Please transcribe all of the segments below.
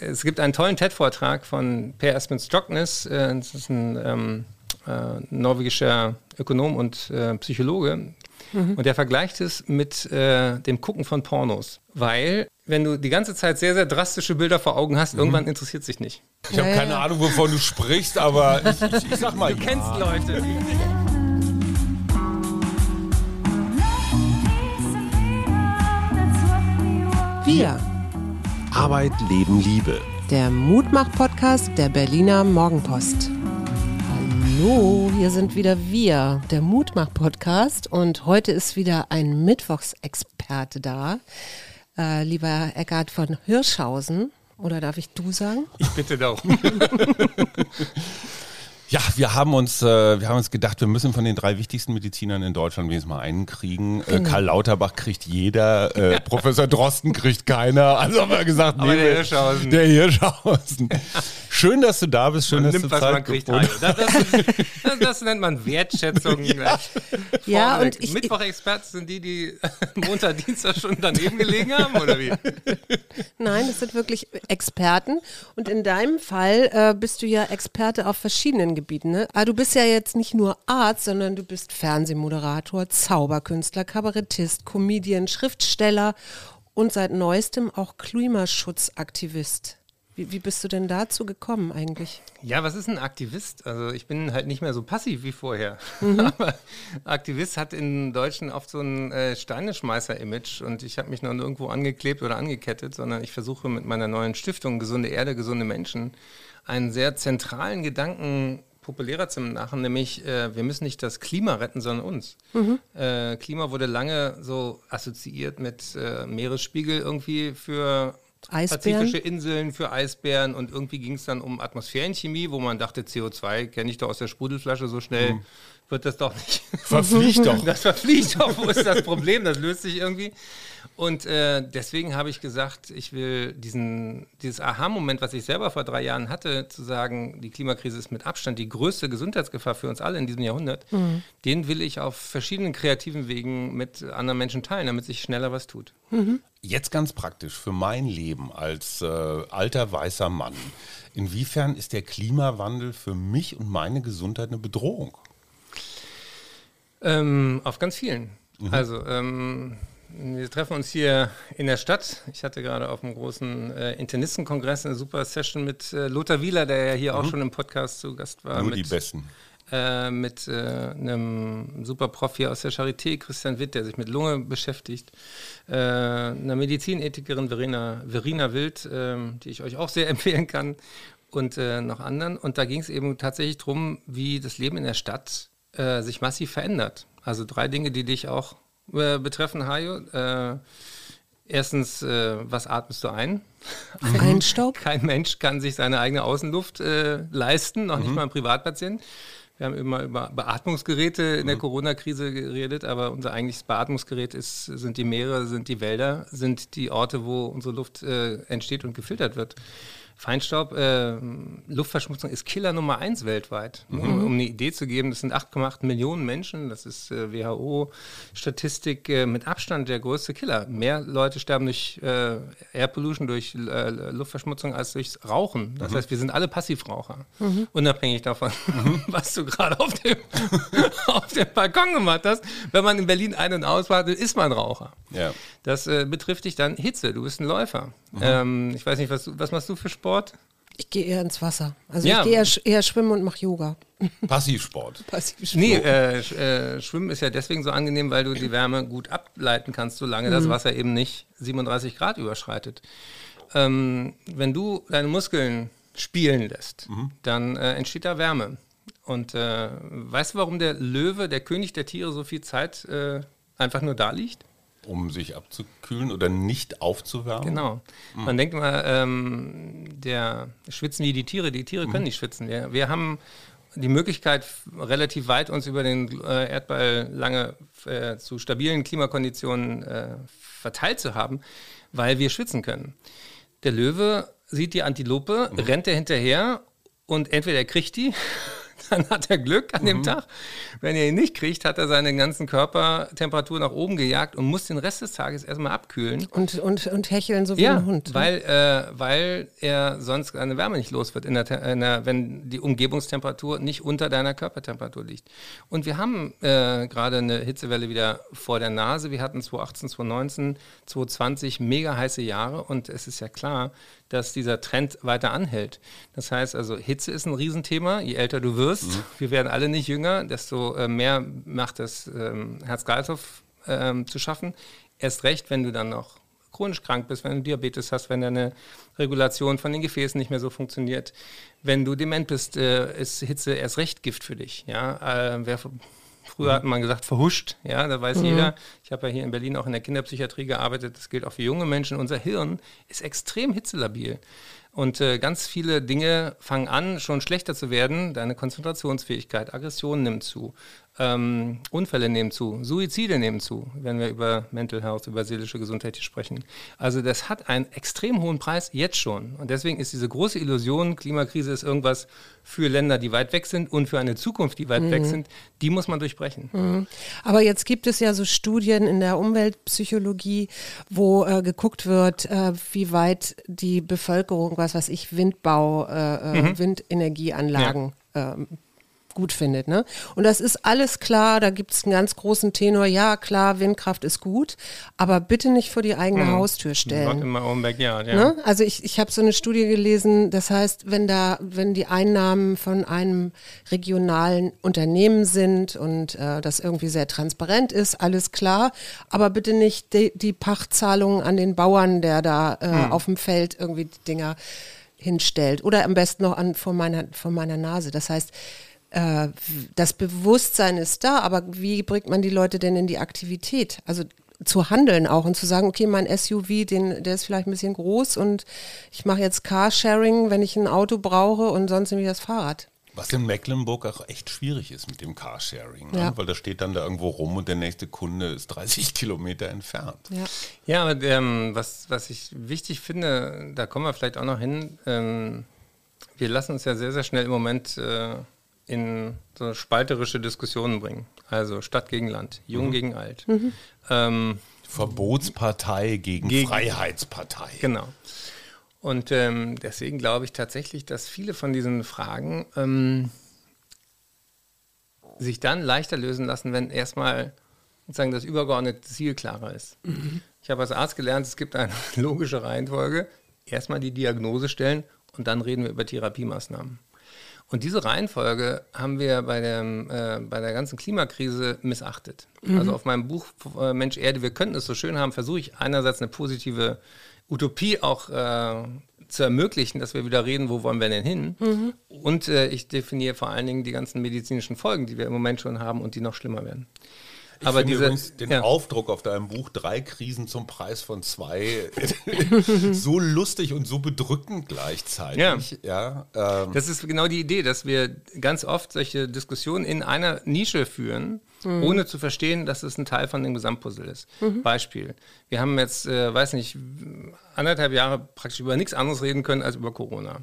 es gibt einen tollen TED-Vortrag von Per Espen Stoknes, äh, das ist ein ähm, äh, norwegischer Ökonom und äh, Psychologe, Mhm. Und der vergleicht es mit äh, dem Gucken von Pornos. Weil, wenn du die ganze Zeit sehr, sehr drastische Bilder vor Augen hast, mhm. irgendwann interessiert sich nicht. Ich habe ja, keine ja. Ahnung, wovon du sprichst, aber ich, ich, ich sag mal. Du ja. kennst Leute. Wir. Arbeit, Leben, Liebe. Der Mutmach-Podcast der Berliner Morgenpost. Hallo, hier sind wieder wir, der Mutmach-Podcast. Und heute ist wieder ein Mittwochsexperte da. Äh, lieber Eckart von Hirschhausen. Oder darf ich du sagen? Ich bitte darum. Ja, wir haben uns, äh, wir haben uns gedacht, wir müssen von den drei wichtigsten Medizinern in Deutschland wenigstens mal einen kriegen. Äh, genau. Karl Lauterbach kriegt jeder, äh, Professor Drosten kriegt keiner. Also haben wir gesagt, Aber nee, der Hirschhausen. Der Hirschhausen. Schön, dass du da bist. Schön, man dass nimmt, du Zeit man kriegt. Das, das, das, das, nennt man Wertschätzung. ja, ja und ich, Mittwoch-Experten sind die, die Montag, Dienstag schon daneben gelegen haben, oder wie? Nein, das sind wirklich Experten. Und in deinem Fall äh, bist du ja Experte auf verschiedenen Gebieten. Ne? Aber ah, du bist ja jetzt nicht nur Arzt, sondern du bist Fernsehmoderator, Zauberkünstler, Kabarettist, Comedian, Schriftsteller und seit neuestem auch Klimaschutzaktivist. Wie, wie, bist du denn dazu gekommen eigentlich? Ja, was ist ein Aktivist? Also ich bin halt nicht mehr so passiv wie vorher. Mhm. Aber Aktivist hat in Deutschen oft so ein äh, Steineschmeißer-Image und ich habe mich noch nirgendwo angeklebt oder angekettet, sondern ich versuche mit meiner neuen Stiftung Gesunde Erde, gesunde Menschen einen sehr zentralen Gedanken populärer zu machen, nämlich äh, wir müssen nicht das Klima retten, sondern uns. Mhm. Äh, Klima wurde lange so assoziiert mit äh, Meeresspiegel irgendwie für Eisbären. pazifische Inseln, für Eisbären und irgendwie ging es dann um Atmosphärenchemie, wo man dachte, CO2 kenne ich doch aus der Sprudelflasche so schnell. Mhm. Wird das doch nicht. Verfliegt doch. Das verfliegt doch. Wo ist das Problem? Das löst sich irgendwie. Und äh, deswegen habe ich gesagt, ich will diesen, dieses Aha-Moment, was ich selber vor drei Jahren hatte, zu sagen, die Klimakrise ist mit Abstand die größte Gesundheitsgefahr für uns alle in diesem Jahrhundert, mhm. den will ich auf verschiedenen kreativen Wegen mit anderen Menschen teilen, damit sich schneller was tut. Mhm. Jetzt ganz praktisch für mein Leben als äh, alter weißer Mann. Inwiefern ist der Klimawandel für mich und meine Gesundheit eine Bedrohung? Ähm, auf ganz vielen. Mhm. Also, ähm, wir treffen uns hier in der Stadt. Ich hatte gerade auf einem großen äh, Internistenkongress eine super Session mit äh, Lothar Wieler, der ja hier mhm. auch schon im Podcast zu Gast war. Nur mit, die Besten. Äh, mit äh, einem super Prof hier aus der Charité, Christian Witt, der sich mit Lunge beschäftigt. Äh, einer Medizinethikerin, Verena, Verena Wild, ähm, die ich euch auch sehr empfehlen kann. Und äh, noch anderen. Und da ging es eben tatsächlich darum, wie das Leben in der Stadt sich massiv verändert. Also drei Dinge, die dich auch äh, betreffen, Hajo. Äh, erstens, äh, was atmest du ein? Feinstaub? Kein Mensch kann sich seine eigene Außenluft äh, leisten, noch mhm. nicht mal ein Privatpatient. Wir haben immer über Beatmungsgeräte in der mhm. Corona-Krise geredet, aber unser eigentliches Beatmungsgerät ist, sind die Meere, sind die Wälder, sind die Orte, wo unsere Luft äh, entsteht und gefiltert wird. Feinstaub, äh, Luftverschmutzung ist Killer Nummer eins weltweit. Mhm. Um, um, eine Idee zu geben, das sind 8,8 Millionen Menschen, das ist äh, WHO-Statistik äh, mit Abstand der größte Killer. Mehr Leute sterben durch äh, Air Pollution, durch äh, Luftverschmutzung als durchs Rauchen. Das mhm. heißt, wir sind alle Passivraucher, mhm. unabhängig davon, mhm. was du gerade auf dem, auf dem Balkon gemacht hast. Wenn man in Berlin ein- und auswartet, ist man Raucher. Ja. Das äh, betrifft dich dann Hitze, du bist ein Läufer. Mhm. Ähm, ich weiß nicht, was, was machst du für Sport? Ich gehe eher ins Wasser. Also ja. ich gehe eher, eher, schwimmen und mache Yoga. Passivsport. Passivsport. Nee, äh, äh, Schwimmen ist ja deswegen so angenehm, weil du die Wärme gut ableiten kannst, solange mhm. das Wasser eben nicht 37 Grad überschreitet. Ähm, wenn du deine Muskeln spielen lässt, mhm. dann äh, entsteht da Wärme. Und äh, weißt du, warum der Löwe, der König der Tiere, so viel Zeit äh, einfach nur da liegt? Um sich abzukühlen oder nicht aufzuwärmen? Genau. Mhm. Man denkt mal, ähm, der schwitzen wie die Tiere. Die Tiere können mhm. nicht schwitzen. Wir, wir, haben die Möglichkeit, relativ weit uns über den äh, Erdball lange äh, zu stabilen Klimakonditionen äh, verteilt zu haben, weil wir schwitzen können. Der Löwe sieht die Antilope, mhm. rennt er hinterher und entweder er kriegt die dann hat er Glück an dem Tag. Wenn er ihn nicht kriegt, hat er seine ganzen Körpertemperatur nach oben gejagt und muss den Rest des Tages erstmal abkühlen. Und, und, und hecheln so wie Ja, ein Hund. ne? weil, äh, weil er sonst seine Wärme nicht los wird, in der, in der, wenn die Umgebungstemperatur nicht unter deiner Körpertemperatur liegt. Und wir haben äh, gerade eine Hitzewelle wieder vor der Nase. Wir hatten 2018, 2019, 2020 mega heiße Jahre und es ist ja klar, dass dieser Trend weiter anhält. Das heißt also, Hitze ist ein Riesenthema. Je älter du wirst, wir werden alle nicht jünger, desto äh, mehr macht das ähm, Herz-Kreislauf ähm, zu schaffen. Erst recht, wenn du dann noch chronisch krank bist, wenn du Diabetes hast, wenn deine Regulation von den Gefäßen nicht mehr so funktioniert, wenn du dement bist, äh, ist Hitze erst recht Gift für dich. Ja, äh, wer Früher hat man gesagt, verhuscht, ja, da weiß jeder. Ich habe ja hier in Berlin auch in der Kinderpsychiatrie gearbeitet, das gilt auch für junge Menschen. Unser Hirn ist extrem hitzelabil. Und äh, ganz viele Dinge fangen an, schon schlechter zu werden. Deine Konzentrationsfähigkeit, Aggression nimmt zu, ähm, Unfälle nehmen zu, Suizide nehmen zu, wenn wir über Mental Health, über seelische Gesundheit hier sprechen. Also das hat einen extrem hohen Preis jetzt schon. Und deswegen ist diese große Illusion, Klimakrise ist irgendwas für Länder, die weit weg sind und für eine Zukunft, die weit weg sind, die muss man durchbrechen. Aber jetzt gibt es ja so Studien in der Umweltpsychologie, wo äh, geguckt wird, äh, wie weit die Bevölkerung, was weiß ich, Windbau, äh, äh, Windenergieanlagen ähm, gut findet. Ne? Und das ist alles klar, da gibt es einen ganz großen Tenor, ja klar, Windkraft ist gut, aber bitte nicht vor die eigene Haustür Not stellen. in my own backyard, ja. Ne? Also ich, ich habe so eine Studie gelesen, das heißt, wenn da, wenn die Einnahmen von einem regionalen Unternehmen sind und äh, das irgendwie sehr transparent ist, alles klar, aber bitte nicht die, die Pachtzahlungen an den Bauern, der da äh, auf dem Feld irgendwie die Dinger hinstellt. Oder am besten noch an vor meiner, vor meiner Nase. Das heißt, äh, das Bewusstsein ist da, aber wie bringt man die Leute denn in die Aktivität? Also zu handeln auch und zu sagen, okay, mein SUV, den, der ist vielleicht ein bisschen groß und ich mache jetzt Carsharing, wenn ich ein Auto brauche und sonst nehme ich das Fahrrad. Was in Mecklenburg auch echt schwierig ist mit dem Carsharing, ne? Ja. weil da steht dann da irgendwo rum und der nächste Kunde ist 30 Kilometer entfernt. Ja. Ja, aber ähm, was, was ich wichtig finde, da kommen wir vielleicht auch noch hin, ähm, wir lassen uns ja sehr, sehr schnell im Moment äh, in so spalterische Diskussionen bringen. Also Stadt gegen Land, Jung gegen Alt. Ähm, Verbotspartei gegen, Gegen- Freiheitspartei. Genau. Und ähm, deswegen glaube ich tatsächlich, dass viele von diesen Fragen ähm, sich dann leichter lösen lassen, wenn erstmal sozusagen das übergeordnete Ziel klarer ist. Ich habe als Arzt gelernt, es gibt eine logische Reihenfolge. Erstmal die Diagnose stellen und dann reden wir über Therapiemaßnahmen. Und diese Reihenfolge haben wir bei, dem, äh, bei der ganzen Klimakrise missachtet. Also auf meinem Buch äh, Mensch Erde, wir könnten es so schön haben, versuche ich einerseits eine positive Utopie auch äh, zu ermöglichen, dass wir wieder reden, wo wollen wir denn hin? Und äh, ich definiere vor allen Dingen die ganzen medizinischen Folgen, die wir im Moment schon haben und die noch schlimmer werden. Ich Aber finde diese, übrigens den ja. Aufdruck auf deinem Buch Drei Krisen zum Preis von zwei so lustig und so bedrückend gleichzeitig. Ja. ähm, Das ist genau die Idee, dass wir ganz oft solche Diskussionen in einer Nische führen, ohne zu verstehen, dass es ein Teil von dem Gesamtpuzzle ist. Beispiel. Wir haben jetzt, äh, weiß nicht, anderthalb Jahre praktisch über nichts anderes reden können als über Corona.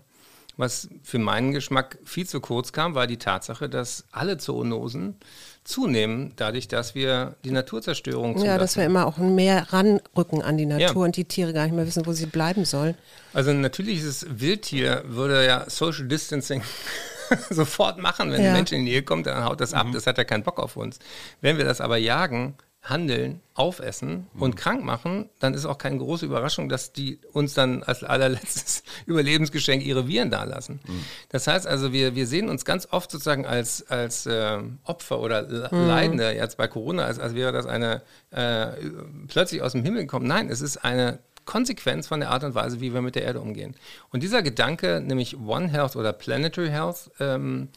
Was für meinen Geschmack viel zu kurz kam, war die Tatsache, dass alle Zoonosen zunehmen, dadurch, dass wir die Naturzerstörung Ja, dass wir immer auch mehr ranrücken an die Natur Ja. und die Tiere gar nicht mehr wissen, wo sie bleiben sollen. Also ein natürliches Wildtier würde ja Social Distancing sofort machen. Wenn Ja. ein Mensch in die Nähe kommt, dann haut das ab. Das hat ja keinen Bock auf uns. Wenn wir das aber jagen, handeln, aufessen und krank machen, dann ist auch keine große Überraschung, dass die uns dann als allerletztes Überlebensgeschenk ihre Viren dalassen. Das heißt also, wir, wir sehen uns ganz oft sozusagen als, als ähm, Opfer oder Le- Leidende, jetzt bei Corona, als, als wäre das eine äh, plötzlich aus dem Himmel gekommen. Nein, es ist eine Konsequenz von der Art und Weise, wie wir mit der Erde umgehen. Und dieser Gedanke, nämlich One Health oder Planetary Health, ähm,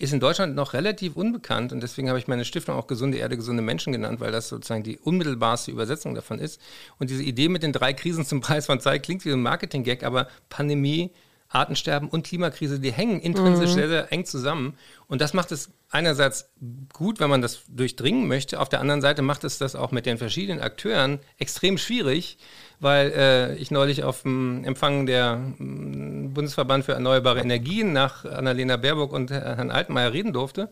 ist in Deutschland noch relativ unbekannt und deswegen habe ich meine Stiftung auch Gesunde Erde, gesunde Menschen genannt, weil das sozusagen die unmittelbarste Übersetzung davon ist. Und diese Idee mit den drei Krisen zum Preis von Zeit klingt wie ein Marketing-Gag, aber Pandemie, Artensterben und Klimakrise, die hängen intrinsisch sehr, sehr eng zusammen. Und das macht es einerseits gut, wenn man das durchdringen möchte. Auf der anderen Seite macht es das auch mit den verschiedenen Akteuren extrem schwierig, weil äh, ich neulich auf dem Empfang der mm, Bundesverband für Erneuerbare Energien nach Annalena Baerbock und Herrn Altmaier reden durfte.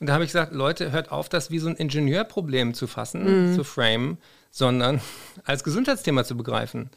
Und da habe ich gesagt, Leute, hört auf, das wie so ein Ingenieurproblem zu fassen, mhm. zu framen, sondern als Gesundheitsthema zu begreifen.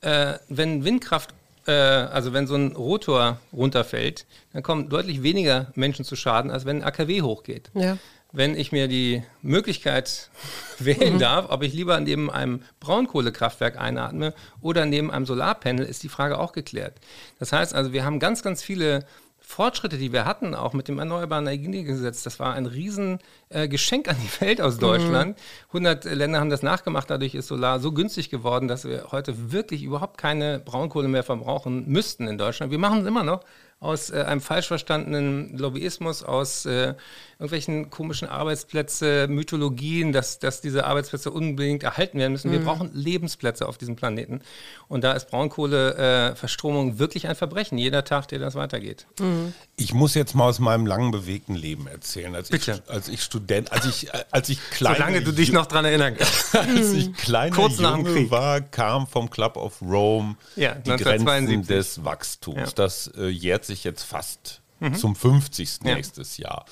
Äh, wenn Windkraft, äh, also wenn so ein Rotor runterfällt, dann kommen deutlich weniger Menschen zu Schaden, als wenn ein AKW hochgeht. Ja. Wenn ich mir die Möglichkeit wählen mhm. darf, ob ich lieber neben einem Braunkohlekraftwerk einatme oder neben einem Solarpanel, ist die Frage auch geklärt. Das heißt also, wir haben ganz, ganz viele Fortschritte, die wir hatten, auch mit dem Erneuerbaren Energiegesetz, das war ein Riesengeschenk äh, an die Welt aus Deutschland. Mhm. 100 Länder haben das nachgemacht, dadurch ist Solar so günstig geworden, dass wir heute wirklich überhaupt keine Braunkohle mehr verbrauchen müssten in Deutschland. Wir machen es immer noch, aus äh, einem falsch verstandenen Lobbyismus, aus äh, irgendwelchen komischen Arbeitsplätze, Mythologien, dass, dass diese Arbeitsplätze unbedingt erhalten werden müssen. Mhm. Wir brauchen Lebensplätze auf diesem Planeten. Und da ist Braunkohleverstromung äh, wirklich ein Verbrechen, jeder Tag, der das weitergeht. Mhm. Ich muss jetzt mal aus meinem langen bewegten Leben erzählen. Als Bitte. Ich, als ich Student, als ich, äh, als ich kleiner... Solange du dich noch daran erinnern kannst. als ich kleiner Kurz Junge war, kam vom Club of Rome ja, die Grenzen des Wachstums. Ja. Das äh, jährt sich jetzt fast mhm. zum 50. Ja. nächstes Jahr.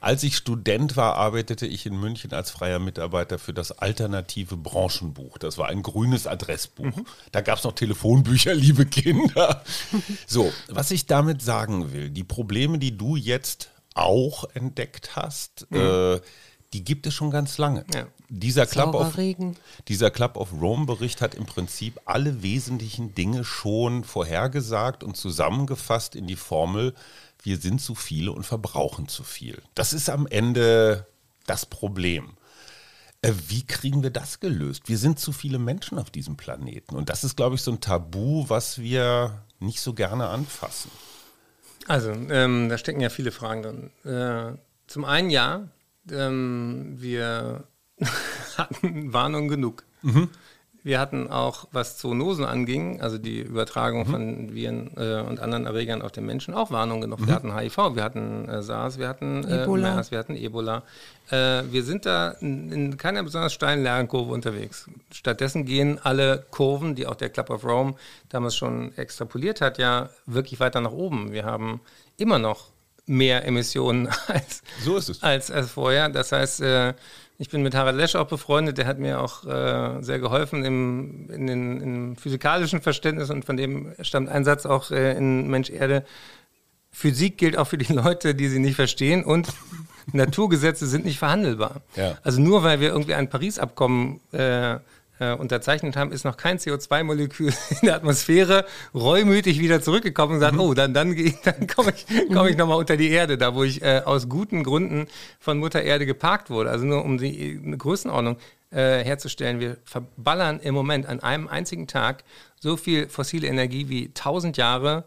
Als ich Student war, arbeitete ich in München als freier Mitarbeiter für das alternative Branchenbuch. Das war ein grünes Adressbuch. Mhm. Da gab es noch Telefonbücher, liebe Kinder. so, was ich damit sagen will, die Probleme, die du jetzt auch entdeckt hast, mhm. äh, die gibt es schon ganz lange. Ja. Dieser, Club of, dieser Club of Rome Bericht hat im Prinzip alle wesentlichen Dinge schon vorhergesagt und zusammengefasst in die Formel, wir sind zu viele und verbrauchen zu viel. Das ist am Ende das Problem. Äh, wie kriegen wir das gelöst? Wir sind zu viele Menschen auf diesem Planeten. Und das ist, glaube ich, so ein Tabu, was wir nicht so gerne anfassen. Also, ähm, da stecken ja viele Fragen drin. Äh, zum einen ja, ähm, wir hatten Warnung genug. Mhm. Wir hatten auch, was Zoonosen anging, also die Übertragung mhm. von Viren äh, und anderen Erregern auf den Menschen, auch Warnung genug. Mhm. Wir hatten HIV, wir hatten äh, SARS, wir hatten äh, Ebola. MERS, wir hatten Ebola. Äh, wir sind da in, in keiner besonders steilen Lernkurve unterwegs. Stattdessen gehen alle Kurven, die auch der Club of Rome damals schon extrapoliert hat, ja wirklich weiter nach oben. Wir haben immer noch mehr Emissionen als, so als, als vorher. Das heißt, äh, ich bin mit Harald Lesch auch befreundet, der hat mir auch äh, sehr geholfen im, in den, im physikalischen Verständnis und von dem stammt ein Satz auch äh, in Mensch Erde. Physik gilt auch für die Leute, die sie nicht verstehen und Naturgesetze sind nicht verhandelbar. Ja. Also nur weil wir irgendwie ein Paris-Abkommen äh, äh, unterzeichnet haben, ist noch kein CO2-Molekül in der Atmosphäre reumütig wieder zurückgekommen und sagt, mhm. oh, dann, dann, dann komme ich, komm ich nochmal unter die Erde, da wo ich äh, aus guten Gründen von Mutter Erde geparkt wurde. Also nur um die eine Größenordnung äh, herzustellen. Wir verballern im Moment an einem einzigen Tag so viel fossile Energie wie 1000 Jahre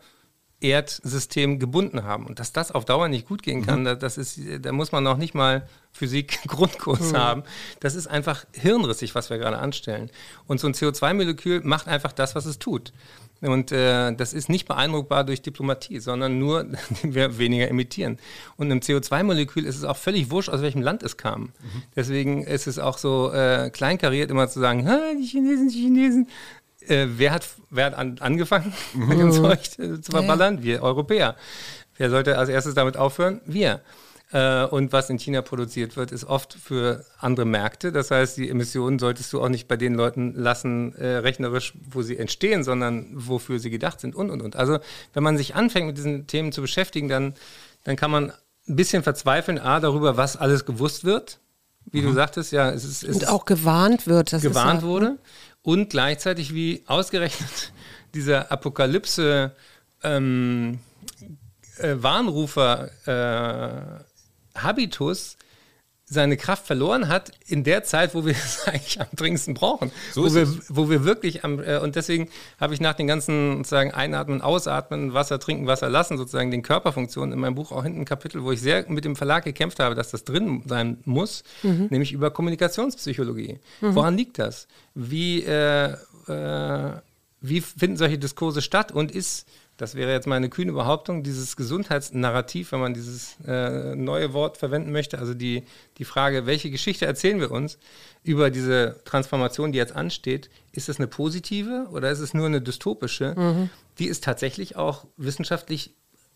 Erdsystem gebunden haben. Und dass das auf Dauer nicht gut gehen kann, mhm. da, das ist, da muss man noch nicht mal Physik-Grundkurs mhm. haben. Das ist einfach hirnrissig, was wir gerade anstellen. Und so ein CO2-Molekül macht einfach das, was es tut. Und äh, das ist nicht beeindruckbar durch Diplomatie, sondern nur, indem wir weniger emittieren. Und im CO2-Molekül ist es auch völlig wurscht, aus welchem Land es kam. Mhm. Deswegen ist es auch so äh, kleinkariert, immer zu sagen, die Chinesen, die Chinesen. Äh, wer hat, wer hat an, angefangen, mhm. mit dem Zeug äh, zu verballern? Ja. Wir Europäer. Wer sollte als erstes damit aufhören? Wir. Äh, und was in China produziert wird, ist oft für andere Märkte. Das heißt, die Emissionen solltest du auch nicht bei den Leuten lassen, äh, rechnerisch, wo sie entstehen, sondern wofür sie gedacht sind und, und, und. Also, wenn man sich anfängt, mit diesen Themen zu beschäftigen, dann, dann kann man ein bisschen verzweifeln, A, darüber, was alles gewusst wird. Wie mhm. du sagtest, ja, es ist. Es und auch gewarnt wird. Das gewarnt ja, wurde und gleichzeitig wie ausgerechnet dieser Apokalypse ähm, äh, Warnrufer äh, Habitus seine Kraft verloren hat in der Zeit, wo wir es eigentlich am dringendsten brauchen. So wo, wir, wo wir wirklich am, äh, und deswegen habe ich nach den ganzen sozusagen Einatmen, Ausatmen, Wasser trinken, Wasser lassen, sozusagen den Körperfunktionen in meinem Buch auch hinten ein Kapitel, wo ich sehr mit dem Verlag gekämpft habe, dass das drin sein muss, mhm. nämlich über Kommunikationspsychologie. Mhm. Woran liegt das? Wie, äh, äh, wie finden solche Diskurse statt und ist Das wäre jetzt meine kühne Behauptung, dieses Gesundheitsnarrativ, wenn man dieses äh, neue Wort verwenden möchte, also die, die Frage, welche Geschichte erzählen wir uns über diese Transformation, die jetzt ansteht, ist es eine positive oder ist es nur eine dystopische? Mhm. Die ist tatsächlich auch wissenschaftlich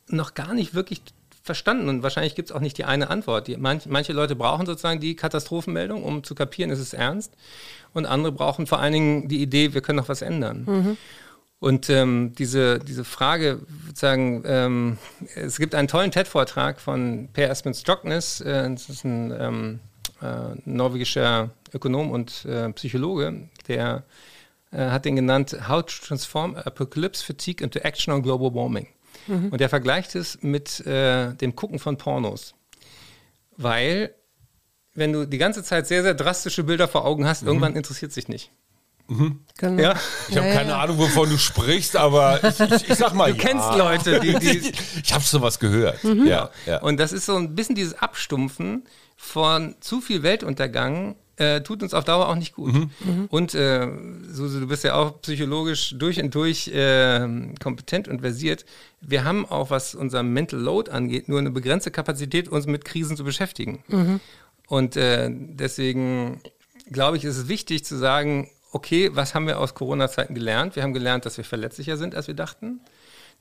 noch gar nicht wirklich verstanden und wahrscheinlich gibt es auch nicht die eine Antwort. Die, manch, manche Leute brauchen sozusagen die Katastrophenmeldung, um zu kapieren, ist es ernst und andere brauchen vor allen Dingen die Idee, wir können noch was ändern. Mhm. Und ähm, diese, diese Frage, sozusagen, ähm, es gibt einen tollen TED-Vortrag von Per Espen Stoknes, äh, das ist ein ähm, äh, norwegischer Ökonom und äh, Psychologe, der äh, hat den genannt How to Transform Apocalypse Fatigue into Action on Global Warming. Mhm. Und er vergleicht es mit äh, dem Gucken von Pornos. Weil wenn du die ganze Zeit sehr, sehr drastische Bilder vor Augen hast, mhm. irgendwann interessiert sich nicht. Mhm. Genau. Ja. Ich habe ja, keine ja. Ahnung, wovon du sprichst, aber ich, ich, ich sag mal, du ja. kennst Leute, die, die ich habe sowas gehört. Mhm. Ja, ja. Und das ist so ein bisschen dieses Abstumpfen von zu viel Weltuntergang äh, tut uns auf Dauer auch nicht gut. Mhm. Mhm. Und äh, Susi, du bist ja auch psychologisch durch und durch äh, kompetent und versiert. Wir haben auch, was unser Mental Load angeht, nur eine begrenzte Kapazität, uns mit Krisen zu beschäftigen. Mhm. Und äh, deswegen glaube ich, ist es wichtig zu sagen, okay, was haben wir aus Corona-Zeiten gelernt? Wir haben gelernt, dass wir verletzlicher sind, als wir dachten,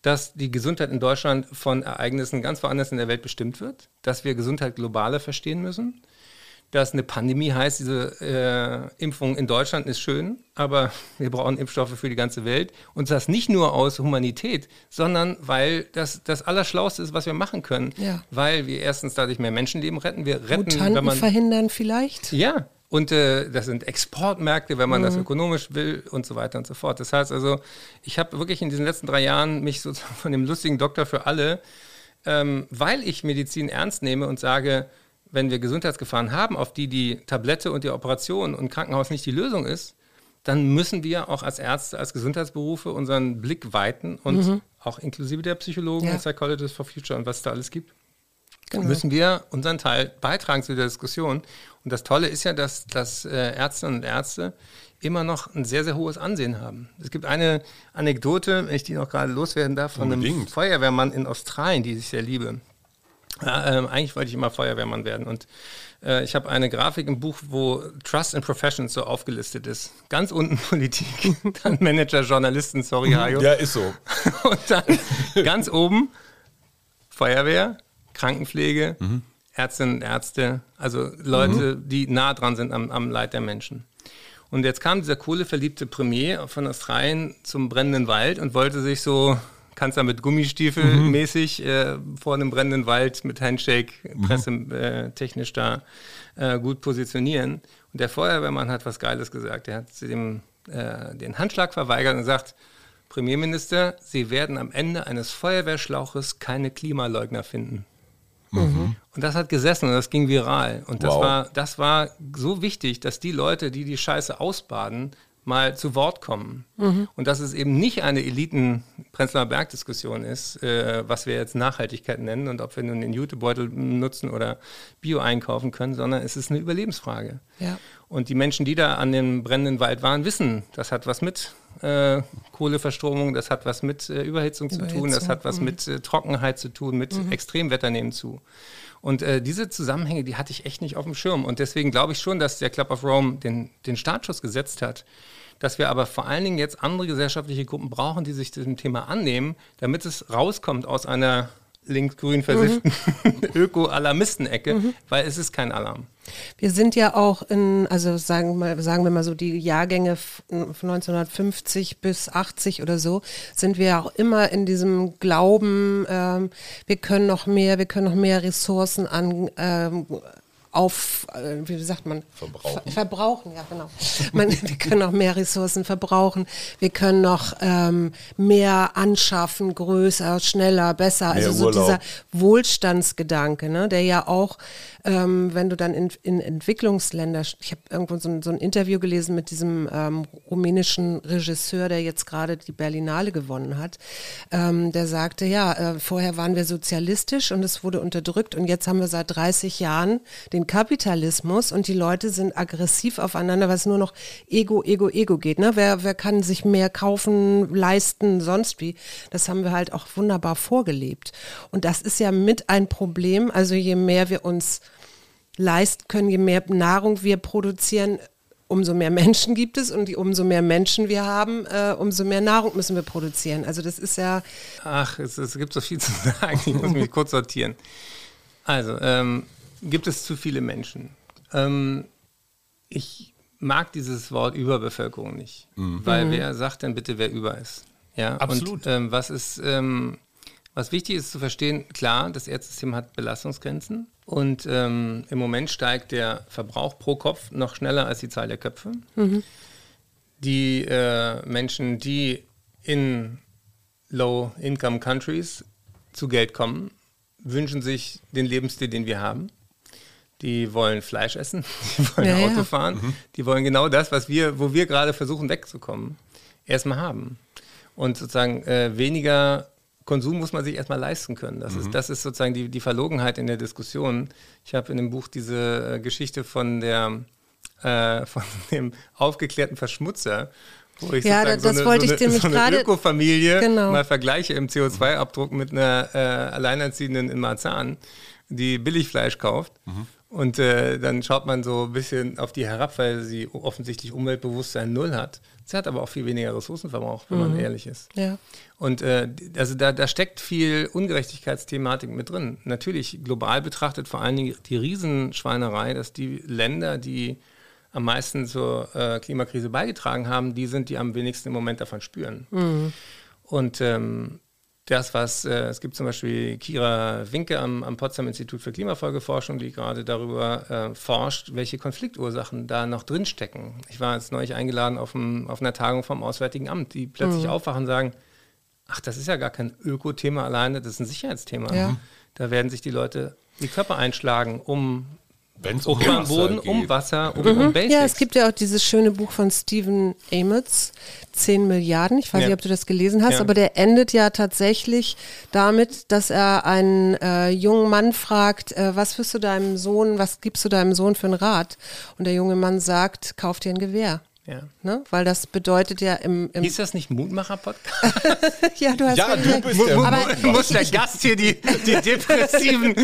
dass die Gesundheit in Deutschland von Ereignissen ganz woanders in der Welt bestimmt wird, dass wir Gesundheit globaler verstehen müssen, dass eine Pandemie heißt, diese äh, Impfung in Deutschland ist schön, aber wir brauchen Impfstoffe für die ganze Welt. Und das nicht nur aus Humanität, sondern weil das das Allerschlauste ist, was wir machen können. Ja. Weil wir erstens dadurch mehr Menschenleben retten. Wir retten, Mutanten wenn man verhindern vielleicht. Ja, und äh, das sind Exportmärkte, wenn man mhm. das ökonomisch will und so weiter und so fort. Das heißt also, ich habe wirklich in diesen letzten drei Jahren mich sozusagen von dem lustigen Doktor für alle, ähm, weil ich Medizin ernst nehme und sage, wenn wir Gesundheitsgefahren haben, auf die die Tablette und die Operation und Krankenhaus nicht die Lösung ist, dann müssen wir auch als Ärzte, als Gesundheitsberufe unseren Blick weiten und mhm. auch inklusive der Psychologen ja. und Psychologists for Future und was es da alles gibt genau. müssen wir unseren Teil beitragen zu der Diskussion. Und das Tolle ist ja, dass, dass äh, Ärztinnen und Ärzte immer noch ein sehr, sehr hohes Ansehen haben. Es gibt eine Anekdote, wenn ich die noch gerade loswerden darf, von Unbedingt. einem Feuerwehrmann in Australien, die ich sehr liebe. Ja, ähm, eigentlich wollte ich immer Feuerwehrmann werden und äh, ich habe eine Grafik im Buch, wo Trust in Professions so aufgelistet ist. Ganz unten Politik, dann Manager, Journalisten, sorry, Hajo. Ja, ist so. Und dann ganz oben Feuerwehr, Krankenpflege, mhm. Ärztinnen und Ärzte, also Leute, mhm. die nah dran sind am, am Leid der Menschen. Und jetzt kam dieser kohleverliebte Premier von Australien zum brennenden Wald und wollte sich so Kanzler mit Gummistiefel mhm. mäßig äh, vor einem brennenden Wald mit Handshake mhm. pressetechnisch da äh, gut positionieren. Und der Feuerwehrmann hat was Geiles gesagt. Er hat dem äh, den Handschlag verweigert und gesagt, Premierminister, Sie werden am Ende eines Feuerwehrschlauches keine Klimaleugner finden. Mhm. Und das hat gesessen und das ging viral. Und das, wow. war, das war so wichtig, dass die Leute, die die Scheiße ausbaden, mal zu Wort kommen. Mhm. Und dass es eben nicht eine Eliten-Prenzlauer Berg-Diskussion ist, äh, was wir jetzt Nachhaltigkeit nennen und ob wir nun den Jutebeutel nutzen oder Bio einkaufen können, sondern es ist eine Überlebensfrage. Ja. Und die Menschen, die da an dem brennenden Wald waren, wissen, das hat was mit äh, Kohleverstromung, das hat was mit äh, Überhitzung, Überhitzung, zu tun, das hat was mhm. mit äh, Trockenheit zu tun, mit mhm. Extremwetter nehmen zu. Und äh, diese Zusammenhänge, die hatte ich echt nicht auf dem Schirm. Und deswegen glaube ich schon, dass der Club of Rome den, den Startschuss gesetzt hat. Dass wir aber vor allen Dingen jetzt andere gesellschaftliche Gruppen brauchen, die sich diesem Thema annehmen, damit es rauskommt aus einer links-grün versifften mhm. Öko-Alarmisten-Ecke, mhm. weil es ist kein Alarm. Wir sind ja auch in, also sagen, mal, sagen wir mal so, die Jahrgänge von 1950 bis 80 oder so, sind wir ja auch immer in diesem Glauben, ähm, wir können noch mehr, wir können noch mehr Ressourcen an, ähm, auf, äh, wie sagt man? Verbrauchen. Ver verbrauchen, ja, genau. Man, wir können noch mehr Ressourcen verbrauchen. Wir können noch ähm, mehr anschaffen, größer, schneller, besser. Mehr also so Urlaub. dieser Wohlstandsgedanke, ne, der ja auch ähm, wenn du dann in, in Entwicklungsländer, ich habe irgendwo so ein, so ein, Interview gelesen mit diesem ähm, rumänischen Regisseur, der jetzt gerade die Berlinale gewonnen hat, ähm, der sagte, ja, äh, vorher waren wir sozialistisch und es wurde unterdrückt und jetzt haben wir seit 30 Jahren den den Kapitalismus und die Leute sind aggressiv aufeinander, weil es nur noch Ego, Ego, Ego geht. Ne? Wer, wer kann sich mehr kaufen, leisten, sonst wie? Das haben wir halt auch wunderbar vorgelebt. Und das ist ja mit ein Problem. Also je mehr wir uns leisten können, je mehr Nahrung wir produzieren, umso mehr Menschen gibt es und die, umso mehr Menschen wir haben, äh, umso mehr Nahrung müssen wir produzieren. Also das ist ja. Ach, es, es gibt so viel zu sagen. Ich muss mich kurz sortieren. Also, ähm, gibt es zu viele Menschen? Ähm, ich mag dieses Wort Überbevölkerung nicht, mhm. weil mhm. wer sagt denn bitte, wer über ist? Ja, absolut. Und, ähm, was ist, ähm, was wichtig ist zu verstehen, klar, das Erdsystem hat Belastungsgrenzen und ähm, im Moment steigt der Verbrauch pro Kopf noch schneller als die Zahl der Köpfe. Mhm. Die äh, Menschen, die in Low-Income-Countries zu Geld kommen, wünschen sich den Lebensstil, den wir haben. Die wollen Fleisch essen, die wollen ja, Auto ja. fahren, mhm. die wollen genau das, was wir, wo wir gerade versuchen wegzukommen, erstmal haben. Und sozusagen äh, weniger Konsum muss man sich erstmal leisten können. Das, mhm. ist, das ist sozusagen die, die Verlogenheit in der Diskussion. Ich habe in dem Buch diese äh, Geschichte von der äh, von dem aufgeklärten Verschmutzer, wo ich ja, das so eine, wollte so ich nämlich so gerade Ökofamilie genau. mal vergleiche im CO2-Abdruck mit einer äh, Alleinerziehenden in Marzahn, die Billigfleisch kauft. Mhm. Und äh, dann schaut man so ein bisschen auf die herab, weil sie offensichtlich Umweltbewusstsein null hat. Sie hat aber auch viel weniger Ressourcenverbrauch, wenn mhm. man ehrlich ist. Ja. Und äh, also da, da steckt viel Ungerechtigkeitsthematik mit drin. Natürlich global betrachtet vor allen Dingen die Riesenschweinerei, dass die Länder, die am meisten zur äh, Klimakrise beigetragen haben, die sind, die am wenigsten im Moment davon spüren. Mhm. Und ähm, das, was, äh, es gibt zum Beispiel Kira Winke am, am Potsdam Institut für Klimafolgeforschung, die gerade darüber äh, forscht, welche Konfliktursachen da noch drinstecken. Ich war jetzt neulich eingeladen auf, einem, auf einer Tagung vom Auswärtigen Amt, die plötzlich mhm. aufwachen und sagen, ach, das ist ja gar kein Öko-Thema alleine, das ist ein Sicherheitsthema. Ja. Da werden sich die Leute die Körper einschlagen, um Wenn's um Wasser Boden, geht. um Wasser, um, mhm. um Basics. Ja, es gibt ja auch dieses schöne Buch von Stephen Amos, 10 Milliarden. Ich weiß ja. nicht, ob du das gelesen hast, ja. aber der endet ja tatsächlich damit, dass er einen äh, jungen Mann fragt, äh, was wirst du deinem Sohn, was gibst du deinem Sohn für einen Rat? Und der junge Mann sagt, kauf dir ein Gewehr. Ja. Ne? Weil das bedeutet ja im. im Hieß das nicht Mutmacher-Podcast? ja, du hast ja, du bist der Aber muss der Gast hier die, die depressiven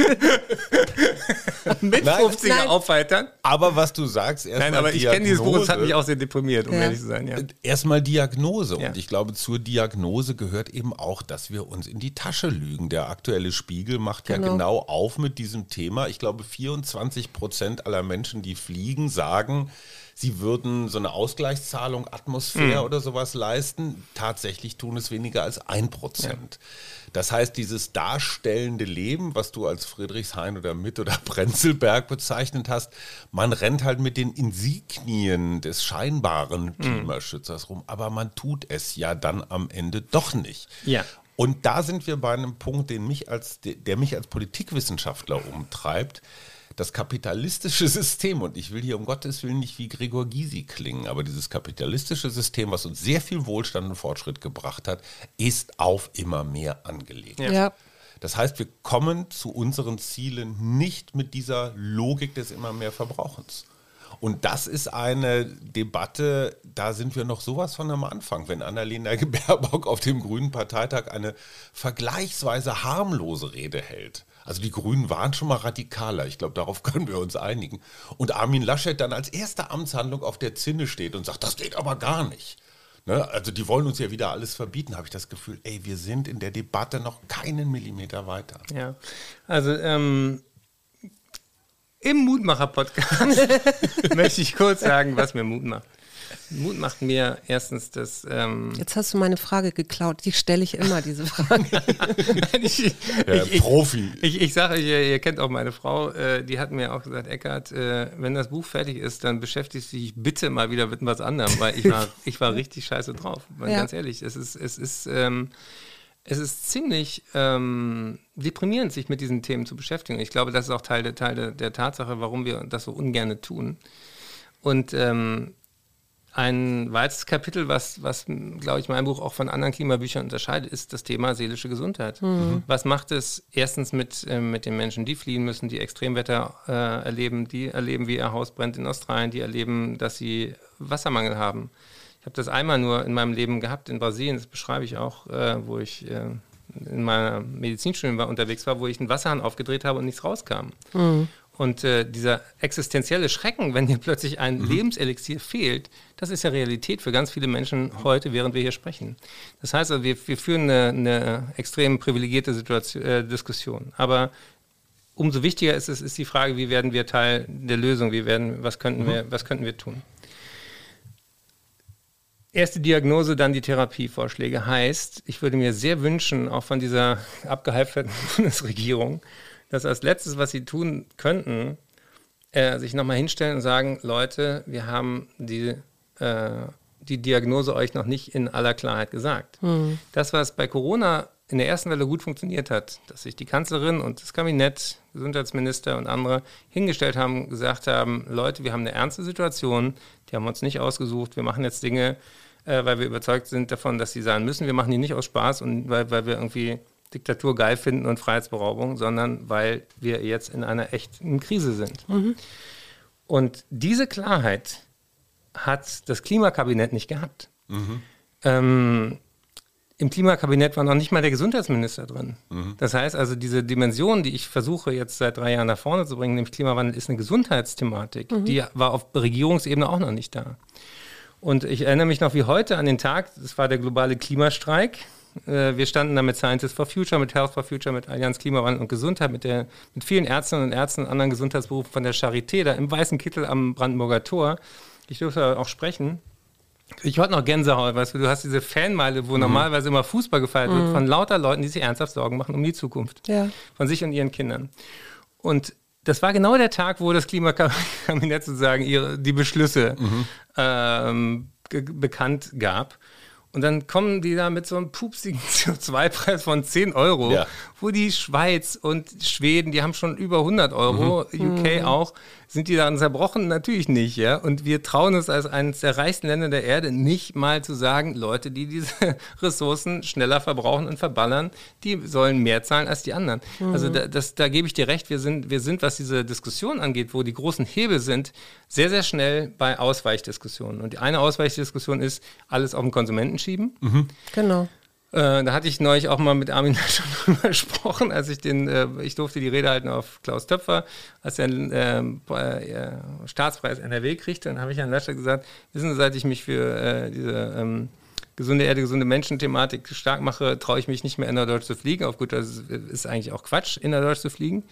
mit 50er aufheitern? Aber was du sagst, erstmal. Nein, aber ich kenne dieses Buch, es hat mich auch sehr deprimiert, um ja. ehrlich zu sein. Ja. Erstmal Diagnose. Ja. Und ich glaube, zur Diagnose gehört eben auch, dass wir uns in die Tasche lügen. Der aktuelle Spiegel macht genau. ja genau auf mit diesem Thema. Ich glaube, 24 Prozent aller Menschen, die fliegen, sagen, sie würden so eine Ausgleichszahlung Atmosphäre mhm. oder sowas leisten. Tatsächlich tun es weniger als ein Prozent. Ja. Das heißt, dieses darstellende Leben, was du als Friedrichshain oder Mitt oder Prenzlberg bezeichnet hast, man rennt halt mit den Insignien des scheinbaren mhm. Klimaschützers rum, aber man tut es ja dann am Ende doch nicht. Ja. Und da sind wir bei einem Punkt, den mich als, der mich als Politikwissenschaftler umtreibt das kapitalistische System, und ich will hier um Gottes Willen nicht wie Gregor Gysi klingen, aber dieses kapitalistische System, was uns sehr viel Wohlstand und Fortschritt gebracht hat, ist auf immer mehr angelegt. Ja. Das heißt, wir kommen zu unseren Zielen nicht mit dieser Logik des immer mehr Verbrauchens. Und das ist eine Debatte, da sind wir noch sowas von am Anfang. Wenn Annalena Baerbock auf dem Grünen Parteitag eine vergleichsweise harmlose Rede hält, also die Grünen waren schon mal radikaler. Ich glaube, darauf können wir uns einigen. Und Armin Laschet dann als erste Amtshandlung auf der Zinne steht und sagt, das geht aber gar nicht. Ne? Also die wollen uns ja wieder alles verbieten, habe ich das Gefühl. Ey, wir sind in der Debatte noch keinen Millimeter weiter. Ja, also ähm, im Mutmacher-Podcast möchte ich kurz sagen, was mir Mut macht. Mut macht mir erstens das. Ähm Jetzt hast du meine Frage geklaut. Die stelle ich immer, diese Frage. ich, ja, ich, Profi. Ich, ich sage, ihr, ihr, kennt auch meine Frau, äh, die hat mir auch gesagt, Eckart, äh, wenn das Buch fertig ist, dann beschäftigst du dich bitte mal wieder mit was anderem, weil ich war, ich war richtig scheiße drauf. Ja. Ganz ehrlich, es ist, es ist, ähm, es ist ziemlich ähm, deprimierend, sich mit diesen Themen zu beschäftigen. Ich glaube, das ist auch Teil der, Teil der, der Tatsache, warum wir das so ungern tun. Und ähm, ein weiteres Kapitel, was, was glaube ich, mein Buch auch von anderen Klimabüchern unterscheidet, ist das Thema seelische Gesundheit. Mhm. Was macht es erstens mit, äh, mit den Menschen, die fliehen müssen, die Extremwetter äh, erleben, die erleben, wie ihr Haus brennt in Australien, die erleben, dass sie Wassermangel haben. Ich habe das einmal nur in meinem Leben gehabt in Brasilien, das beschreibe ich auch, äh, wo ich äh, in meiner Medizinstudium war, unterwegs war, wo ich einen Wasserhahn aufgedreht habe und nichts rauskam. Mhm. Und äh, dieser existenzielle Schrecken, wenn dir plötzlich ein mhm. Lebenselixier fehlt, das ist ja Realität für ganz viele Menschen heute, während wir hier sprechen. Das heißt, also, wir, wir führen eine, eine extrem privilegierte Situation, äh, Diskussion. Aber umso wichtiger ist es, ist die Frage, wie werden wir Teil der Lösung? Wie werden, was, könnten mhm. wir, was könnten wir tun? Erste Diagnose, dann die Therapievorschläge heißt, ich würde mir sehr wünschen, auch von dieser abgehalfterten Bundesregierung, dass als letztes, was sie tun könnten, äh, sich nochmal hinstellen und sagen, Leute, wir haben die, äh, die Diagnose euch noch nicht in aller Klarheit gesagt. Mhm. Das, was bei Corona in der ersten Welle gut funktioniert hat, dass sich die Kanzlerin und das Kabinett, Gesundheitsminister und andere hingestellt haben, gesagt haben, Leute, wir haben eine ernste Situation, die haben wir uns nicht ausgesucht, wir machen jetzt Dinge, äh, weil wir überzeugt sind davon, dass sie sein müssen. Wir machen die nicht aus Spaß und weil, weil wir irgendwie Diktatur geil finden und Freiheitsberaubung, sondern weil wir jetzt in einer echten Krise sind. Mhm. Und diese Klarheit hat das Klimakabinett nicht gehabt. Mhm. Ähm, Im Klimakabinett war noch nicht mal der Gesundheitsminister drin. Mhm. Das heißt also, diese Dimension, die ich versuche jetzt seit drei Jahren nach vorne zu bringen, nämlich Klimawandel, ist eine Gesundheitsthematik. Mhm. Die war auf Regierungsebene auch noch nicht da. Und ich erinnere mich noch wie heute an den Tag, das war der globale Klimastreik. Äh, wir standen da mit Scientists for Future, mit Health for Future, mit Allianz Klimawandel und Gesundheit, mit, der, mit vielen Ärztinnen und Ärzten und anderen Gesundheitsberufen von der Charité da im weißen Kittel am Brandenburger Tor. Ich durfte auch sprechen. Ich heute noch Gänsehaut, weißt du, du hast diese Fanmeile, wo mhm. normalerweise immer Fußball gefeiert mhm. wird, von lauter Leuten, die sich ernsthaft Sorgen machen um die Zukunft. Ja. Von sich und ihren Kindern. Und das war genau der Tag, wo das Klimakabinett sozusagen ihre, die Beschlüsse mhm. ähm, bekannt gab. Und dann kommen die da mit so einem pupsigen CO2-Preis von 10 Euro, ja. wo die Schweiz und Schweden, die haben schon über 100 Euro, mhm. UK mhm. auch, sind die daran zerbrochen? Natürlich nicht, ja. Und wir trauen uns als eines der reichsten Länder der Erde nicht mal zu sagen, Leute, die diese Ressourcen schneller verbrauchen und verballern, die sollen mehr zahlen als die anderen. Mhm. Also da, das, da gebe ich dir recht, wir sind, wir sind, was diese Diskussion angeht, wo die großen Hebel sind, sehr, sehr schnell bei Ausweichdiskussionen. Und die eine Ausweichdiskussion ist, alles auf den Konsumenten schieben. Mhm. Genau. Äh, da hatte ich neulich auch mal mit Armin schon drüber gesprochen, als ich den, äh, ich durfte die Rede halten auf Klaus Töpfer, als er den äh, äh, Staatspreis NRW kriegte. Dann habe ich an Lascher gesagt, wissen Sie, seit ich mich für diese ähm, gesunde Erde, gesunde Menschen-Thematik stark mache, traue ich mich nicht mehr innerdeutsch zu fliegen. Auf gut, das ist eigentlich auch Quatsch, innerdeutsch zu fliegen.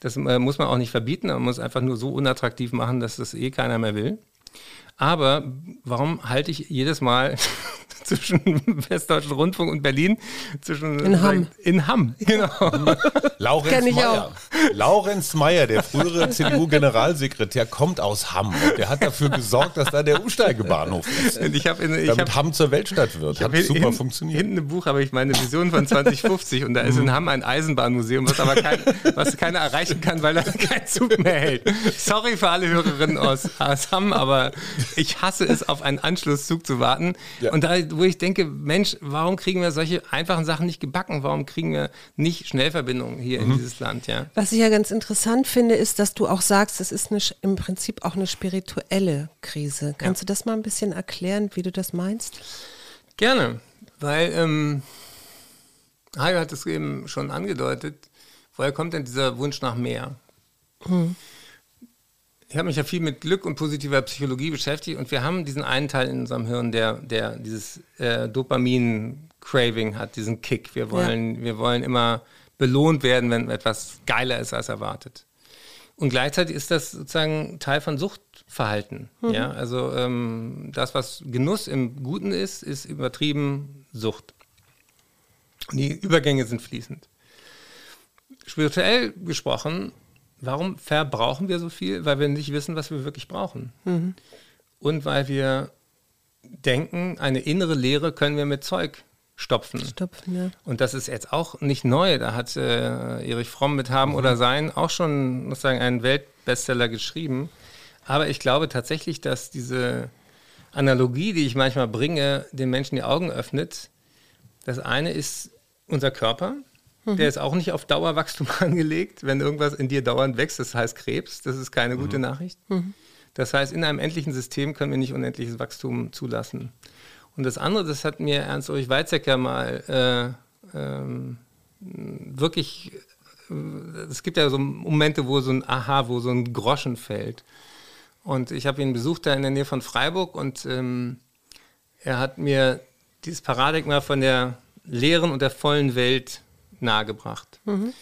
Das muss man auch nicht verbieten, man muss einfach nur so unattraktiv machen, dass das eh keiner mehr will. Aber warum halte ich jedes Mal zwischen Westdeutschen Rundfunk und Berlin. Zwischen, in Hamm. In Hamm, genau. Laurenz Meyer. Laurenz Meyer, der frühere CDU-Generalsekretär, kommt aus Hamm. Der hat dafür gesorgt, dass da der Umsteigebahnhof ist. Und ich in, ich Damit hab, Hamm zur Weltstadt wird. Hat super hin, funktioniert. Hinten im Buch habe ich meine Vision von 2050 und da ist in mhm. Hamm ein Eisenbahnmuseum, was aber kein, was keiner erreichen kann, weil er keinen Zug mehr hält. Sorry für alle Hörerinnen aus, aus Hamm, aber ich hasse es, auf einen Anschlusszug zu warten. Ja. Und da wo ich denke, Mensch, warum kriegen wir solche einfachen Sachen nicht gebacken? Warum kriegen wir nicht Schnellverbindungen hier mhm. in dieses Land? Ja? Was ich ja ganz interessant finde, ist, dass du auch sagst, es ist eine, im Prinzip auch eine spirituelle Krise. Kannst ja. du das mal ein bisschen erklären, wie du das meinst? Gerne, weil ähm, Heil hat es eben schon angedeutet. Woher kommt denn dieser Wunsch nach mehr? Mhm ich habe mich ja viel mit Glück und positiver Psychologie beschäftigt und wir haben diesen einen Teil in unserem Hirn, der, der dieses äh, Dopamin-Craving hat, diesen Kick. Wir wollen, ja. wir wollen immer belohnt werden, wenn etwas geiler ist als erwartet. Und gleichzeitig ist das sozusagen Teil von Suchtverhalten. Mhm. Ja? Also ähm, das, was Genuss im Guten ist, ist übertrieben Sucht. Und die Übergänge sind fließend. Spirituell gesprochen Warum verbrauchen wir so viel? Weil wir nicht wissen, was wir wirklich brauchen. Mhm. Und weil wir denken, eine innere Leere können wir mit Zeug stopfen. Stopfen, ja. Und das ist jetzt auch nicht neu. Da hat äh, Erich Fromm mit Haben mhm. oder Sein auch schon sozusagen einen Weltbestseller geschrieben. Aber ich glaube tatsächlich, dass diese Analogie, die ich manchmal bringe, den Menschen die Augen öffnet. Das eine ist unser Körper. Mhm. Der ist auch nicht auf Dauerwachstum angelegt. Wenn irgendwas in dir dauernd wächst, das heißt Krebs. Das ist keine mhm. gute Nachricht. Mhm. Das heißt, in einem endlichen System können wir nicht unendliches Wachstum zulassen. Und das andere, das hat mir Ernst-Ulrich Weizsäcker mal äh, ähm, wirklich, äh, es gibt ja so Momente, wo so ein Aha, wo so ein Groschen fällt. Und ich habe ihn besucht da in der Nähe von Freiburg und ähm, er hat mir dieses Paradigma von der leeren und der vollen Welt nahegebracht. Mhm.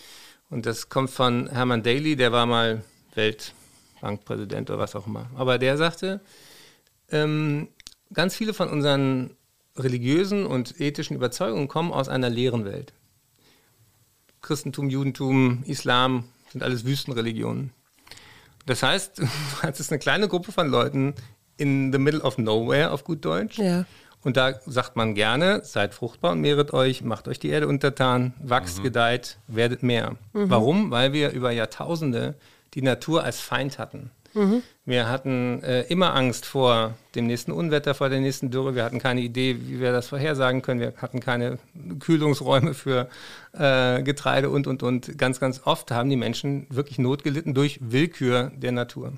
Und das kommt von Hermann Daly, der war mal Weltbankpräsident oder was auch immer. Aber der sagte, ähm, ganz viele von unseren religiösen und ethischen Überzeugungen kommen aus einer leeren Welt. Christentum, Judentum, Islam sind alles Wüstenreligionen. Das heißt, du hast eine kleine Gruppe von Leuten in the middle of nowhere auf gut Deutsch. Ja. Und da sagt man gerne, seid fruchtbar und mehret euch, macht euch die Erde untertan, wachst, mhm. gedeiht, werdet mehr. Mhm. Warum? Weil wir über Jahrtausende die Natur als Feind hatten. Mhm. Wir hatten äh, immer Angst vor dem nächsten Unwetter, vor der nächsten Dürre. Wir hatten keine Idee, wie wir das vorhersagen können. Wir hatten keine Kühlungsräume für äh, Getreide und, und, und. Ganz, ganz oft haben die Menschen wirklich Not gelitten durch Willkür der Natur.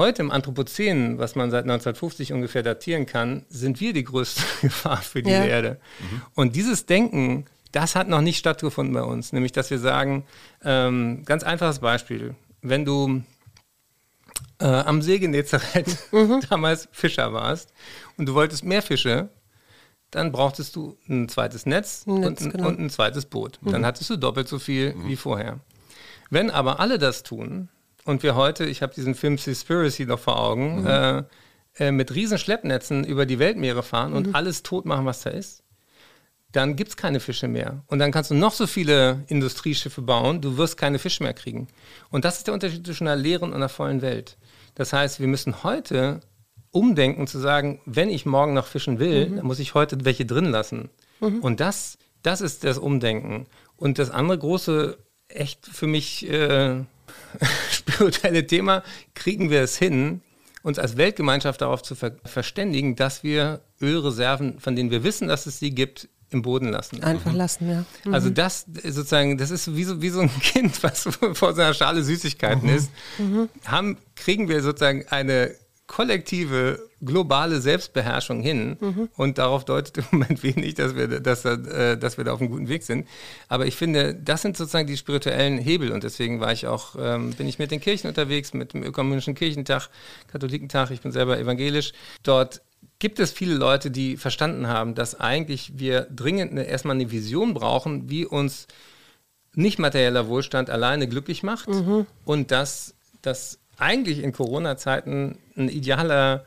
Heute im Anthropozän, was man seit 1950 ungefähr datieren kann, sind wir die größte Gefahr für diese ja. Erde. Mhm. Und dieses Denken, das hat noch nicht stattgefunden bei uns. Nämlich, dass wir sagen, ähm, ganz einfaches Beispiel, wenn du äh, am See Genezareth mhm. damals Fischer warst und du wolltest mehr Fische, dann brauchtest du ein zweites Netz, Netz und, genau. und, ein zweites Boot. Mhm. Dann hattest du doppelt so viel mhm. wie vorher. Wenn aber alle das tun und wir heute, ich habe diesen Film Seaspiracy noch vor Augen, mhm. äh, äh, mit riesen Schleppnetzen über die Weltmeere fahren und mhm. alles tot machen, was da ist, dann gibt es keine Fische mehr. Und dann kannst du noch so viele Industrieschiffe bauen, du wirst keine Fische mehr kriegen. Und das ist der Unterschied zwischen einer leeren und einer vollen Welt. Das heißt, wir müssen heute umdenken zu sagen, wenn ich morgen noch fischen will, mhm. dann muss ich heute welche drin lassen. Mhm. Und das, das ist das Umdenken. Und das andere große, echt für mich äh, spirituelle Thema, kriegen wir es hin, uns als Weltgemeinschaft darauf zu ver verständigen, dass wir Ölreserven, von denen wir wissen, dass es sie gibt, im Boden lassen. Einfach mhm. lassen, ja. Mhm. Also das sozusagen, das ist wie so, wie so ein Kind, was vor seiner Schale Süßigkeiten mhm. ist. Mhm. Haben, kriegen wir sozusagen eine kollektive globale Selbstbeherrschung hin mhm. und darauf deutet im Moment wenig, dass wir, dass, äh, dass wir da auf einem guten Weg sind. Aber ich finde, das sind sozusagen die spirituellen Hebel und deswegen war ich auch, ähm, bin ich mit den Kirchen unterwegs, mit dem Ökumenischen Kirchentag, Katholikentag, ich bin selber evangelisch. Dort gibt es viele Leute, die verstanden haben, dass eigentlich wir dringend eine, erstmal eine Vision brauchen, wie uns nicht materieller Wohlstand alleine glücklich macht mhm. und dass das eigentlich in Corona-Zeiten ein idealer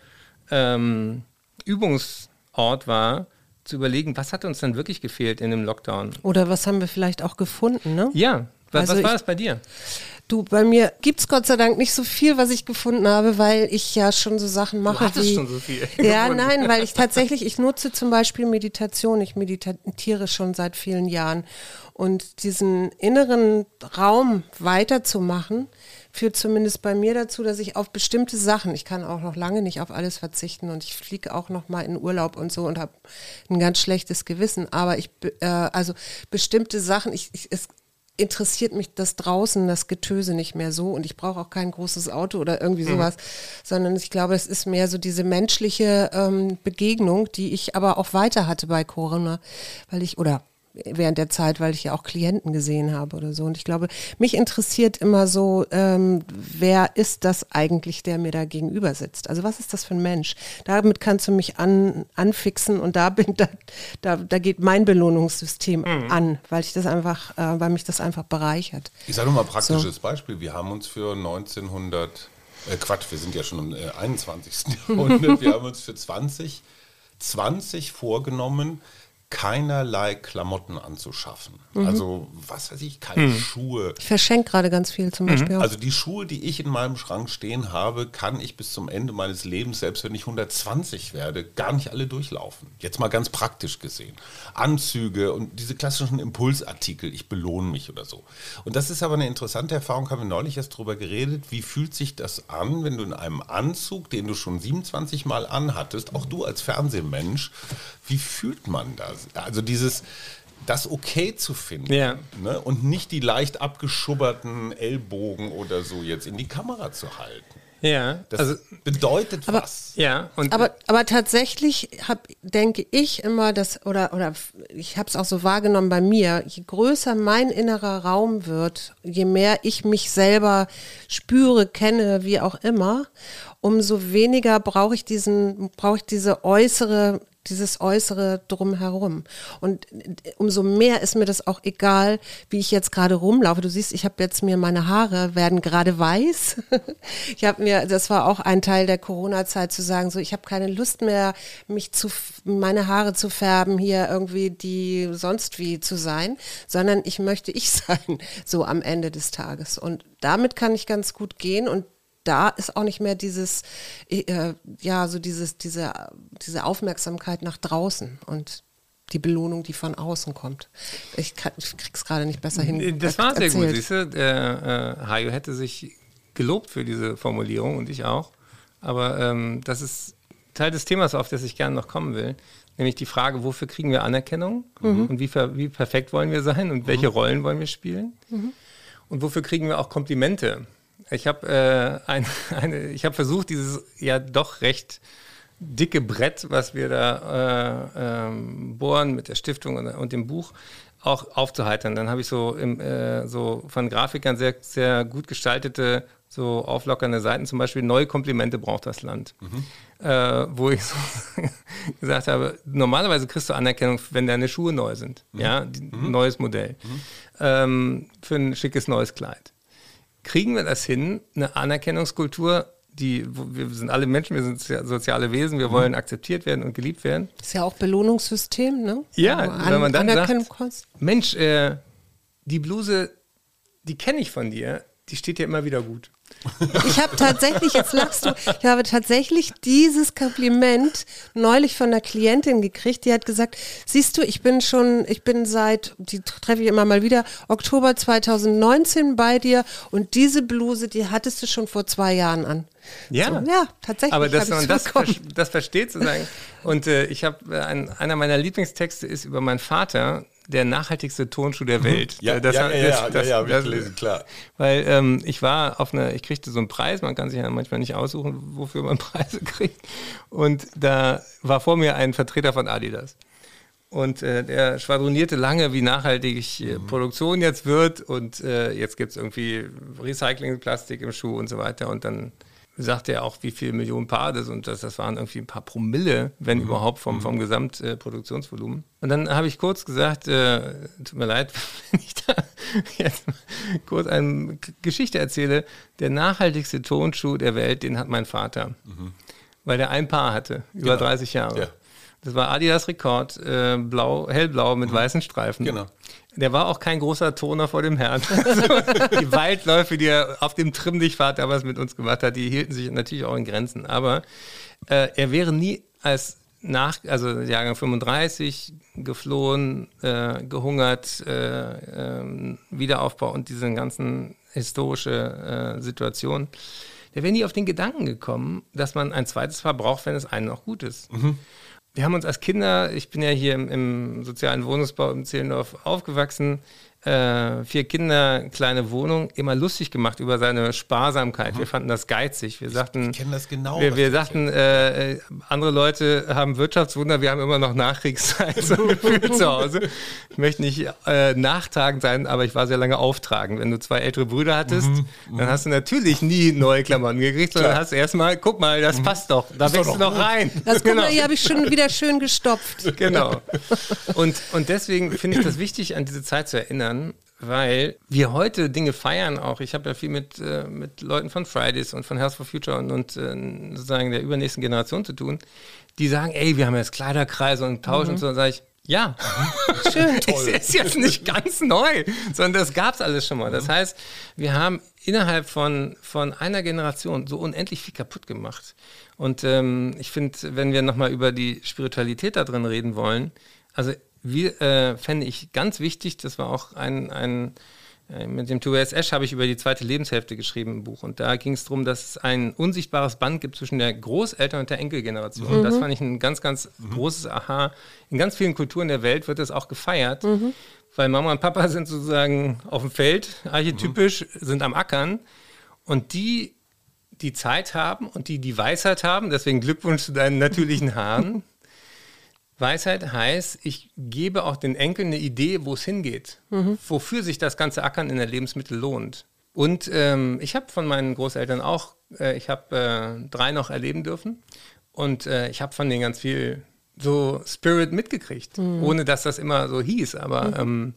ähm, Übungsort war, zu überlegen, was hat uns denn wirklich gefehlt in dem Lockdown? Oder was haben wir vielleicht auch gefunden, ne? Ja. Was, also was war ich, das bei dir? Du, bei mir gibt es Gott sei Dank nicht so viel, was ich gefunden habe, weil ich ja schon so Sachen mache. Du hattest wie, schon so viel. Ja, nein, weil ich tatsächlich, ich nutze zum Beispiel Meditation. Ich meditiere schon seit vielen Jahren. Und diesen inneren Raum weiterzumachen, führt zumindest bei mir dazu, dass ich auf bestimmte Sachen, ich kann auch noch lange nicht auf alles verzichten und ich fliege auch noch mal in Urlaub und so und habe ein ganz schlechtes Gewissen, aber ich, äh, also bestimmte Sachen, ich, ich, es, interessiert mich das draußen, das Getöse nicht mehr so und ich brauche auch kein großes Auto oder irgendwie mhm. sowas, mhm. sondern ich glaube, es ist mehr so diese menschliche ähm, Begegnung, die ich aber auch weiter hatte bei Corona, weil ich, oder während der Zeit, weil ich ja auch Klienten gesehen habe oder so. Und ich glaube, mich interessiert immer so, ähm, wer ist das eigentlich, der mir da gegenüber sitzt? Also was ist das für ein Mensch? Damit kannst du mich an, anfixen und da bin da, da, da geht mein Belohnungssystem mhm. an, weil ich das einfach, äh, weil mich das einfach bereichert. Ich sage nur mal ein praktisches so. Beispiel. Wir haben uns für 1900 äh, Quatsch, wir sind ja schon im äh, 21. Jahrhundert. wir haben uns für 2020 vorgenommen, keinerlei Klamotten anzuschaffen. Mhm. Also, was weiß ich, keine mhm. Schuhe. Ich verschenke gerade ganz viel zum Beispiel. Mhm. Also die Schuhe, die ich in meinem Schrank stehen habe, kann ich bis zum Ende meines Lebens, selbst wenn ich 120 werde, gar nicht alle durchlaufen. Jetzt mal ganz praktisch gesehen. Anzüge und diese klassischen Impulsartikel, ich belohne mich oder so. Und das ist aber eine interessante Erfahrung, haben wir neulich erst darüber geredet. Wie fühlt sich das an, wenn du in einem Anzug, den du schon 27 Mal anhattest, auch du als Fernsehmensch, wie fühlt man das? Also dieses, das okay zu finden ja. ne? und nicht die leicht abgeschubberten Ellbogen oder so jetzt in die Kamera zu halten. Ja, das also, bedeutet aber, was. Ja, und aber, aber tatsächlich hab, denke ich immer, dass, oder, oder ich habe es auch so wahrgenommen bei mir, je größer mein innerer Raum wird, je mehr ich mich selber spüre, kenne, wie auch immer, umso weniger brauche ich diesen, brauche ich diese äußere dieses Äußere drumherum. Und umso mehr ist mir das auch egal, wie ich jetzt gerade rumlaufe. Du siehst, ich habe jetzt mir meine Haare werden gerade weiß. ich habe mir, das war auch ein Teil der Corona-Zeit zu sagen, so ich habe keine Lust mehr, mich zu meine Haare zu färben, hier irgendwie die sonst wie zu sein, sondern ich möchte ich sein, so am Ende des Tages. Und damit kann ich ganz gut gehen und da ist auch nicht mehr dieses, äh, ja, so dieses, diese, diese Aufmerksamkeit nach draußen und die Belohnung, die von außen kommt. Ich, kann, ich krieg's gerade nicht besser hin. Das war sehr erzählt. gut, siehst du? Der äh, Hajo hätte sich gelobt für diese Formulierung und ich auch. Aber ähm, das ist Teil des Themas, auf das ich gerne noch kommen will. Nämlich die Frage, wofür kriegen wir Anerkennung mhm. und wie, wie, perfekt wollen wir sein und welche mhm. Rollen wollen wir spielen? Mhm. Und wofür kriegen wir auch Komplimente? Ich habe äh, ein, eine, ich habe versucht, dieses ja doch recht dicke Brett, was wir da äh, ähm, bohren mit der Stiftung und, und, dem Buch, auch aufzuheitern. Dann habe ich so, im, äh, so von Grafikern sehr, sehr gut gestaltete, so auflockernde Seiten, zum Beispiel neue Komplimente braucht das Land. Mhm. Äh, wo ich so gesagt habe, normalerweise kriegst du Anerkennung, wenn deine Schuhe neu sind. Mhm. Ja, mhm. neues Modell. Mhm. Ähm, für ein schickes neues Kleid kriegen wir das hin, eine Anerkennungskultur, die, wir sind alle Menschen, wir sind soziale Wesen, wir mhm. wollen akzeptiert werden und geliebt werden. Das ist ja auch Belohnungssystem, ne? Ja, an, wenn man dann sagt, Mensch, äh, die Bluse, die kenne ich von dir, die steht dir immer wieder gut. Ich habe tatsächlich, jetzt lachst du, ich habe tatsächlich dieses Kompliment neulich von einer Klientin gekriegt, die hat gesagt, siehst du, ich bin schon, ich bin seit, die treffe ich immer mal wieder, Oktober 2019 bei dir und diese Bluse, die hattest du schon vor zwei Jahren an. Ja, so, ja tatsächlich. Aber dass man das, das versteht sozusagen. Und äh, ich habe, äh, ein, einer meiner Lieblingstexte ist über meinen Vater, der nachhaltigste Tonschuh der mhm. Welt. Ja, das, ja, ja, das, das, ja, ja, das, gelesen, klar. Weil ähm, ich war auf einer, ich kriegte so einen Preis, man kann sich ja manchmal nicht aussuchen, wofür man Preise kriegt. Und da war vor mir ein Vertreter von Adidas. Und äh, der schwadronierte lange, wie nachhaltig äh, mhm. Produktion jetzt wird. Und äh, jetzt gibt es irgendwie Recyclingplastik im Schuh und so weiter. Und dann sagte er auch, wie viele Millionen Paar das und das, das waren irgendwie ein paar Promille, wenn mhm. überhaupt, vom, vom mhm. Gesamtproduktionsvolumen. Äh, und dann habe ich kurz gesagt, äh, tut mir leid, wenn ich da jetzt kurz eine Geschichte erzähle. Der nachhaltigste Tonschuh der Welt, den hat mein Vater. Mhm. Weil der ein Paar hatte, über genau. 30 Jahre. Ja. Das war Adidas Rekord, äh, blau, hellblau mit mhm. weißen Streifen. Genau. Der war auch kein großer Toner vor dem Herrn. die Waldläufe, die er auf dem Trimmdichtfahrt damals mit uns gemacht hat, die hielten sich natürlich auch in Grenzen. Aber äh, er wäre nie als nach, also Jahrgang 35, geflohen, äh, gehungert, äh, ähm, Wiederaufbau und diese ganzen historische äh, Situation. Der wäre nie auf den Gedanken gekommen, dass man ein zweites Paar braucht, wenn es einen noch gut ist. Mhm wir haben uns als Kinder, ich bin ja hier im, im sozialen Wohnungsbau im Zehlendorf aufgewachsen, äh, vier Kinder, kleine Wohnung, immer lustig gemacht über seine Sparsamkeit. Mhm. Wir fanden das geizig. Wir sagten, ich kenne das genau. Wir, wir sagten, äh, andere Leute haben Wirtschaftswunder, wir haben immer noch Nachkriegszeit so gefühlt zu Hause. Ich möchte nicht äh, nachtragend sein, aber ich war sehr lange auftragend. Wenn du zwei ältere Brüder hattest, mhm. dann hast du natürlich nie neue Klamotten gekriegt, sondern Klar. hast erstmal, guck mal, das mhm. passt doch, da wächst du noch rein. Das genau. hier habe ich schon wieder schön gestopft. Genau. Und, und deswegen finde ich das wichtig, an diese Zeit zu erinnern erinnern, weil wir heute Dinge feiern auch. Ich habe ja viel mit, äh, mit Leuten von Fridays und von Health for Future und, und äh, sozusagen der übernächsten Generation zu tun, die sagen, ey, wir haben jetzt Kleiderkreise und tauschen mhm. und so. Und sage ich, Ja, schön. Toll. Es ist jetzt nicht ganz neu, sondern das gab es alles schon mal. Das heißt, wir haben innerhalb von, von einer Generation so unendlich viel kaputt gemacht. Und ähm, ich finde, wenn wir nochmal über die Spiritualität da drin reden wollen, also wir, äh, fände ich ganz wichtig, das war auch ein, ein äh, mit dem Tobias Esch habe ich über die zweite Lebenshälfte geschrieben im Buch. Und da ging es darum, dass es ein unsichtbares Band gibt zwischen der Großeltern- und der Enkelgeneration. Mhm. Das fand ich ein ganz, ganz mhm. großes Aha. In ganz vielen Kulturen der Welt wird das auch gefeiert, mhm. weil Mama und Papa sind sozusagen auf dem Feld, archetypisch, mhm. sind am Ackern. Und die, die Zeit haben und die die Weisheit haben, deswegen Glückwunsch zu deinen natürlichen Haaren, Weisheit heißt, ich gebe auch den Enkeln eine Idee, wo es hingeht, mhm. wofür sich das ganze Ackern in der Lebensmittel lohnt. Und ähm, ich habe von meinen Großeltern auch, äh, ich habe äh, drei noch erleben dürfen und äh, ich habe von denen ganz viel so Spirit mitgekriegt, mhm. ohne dass das immer so hieß. Aber mhm. ähm,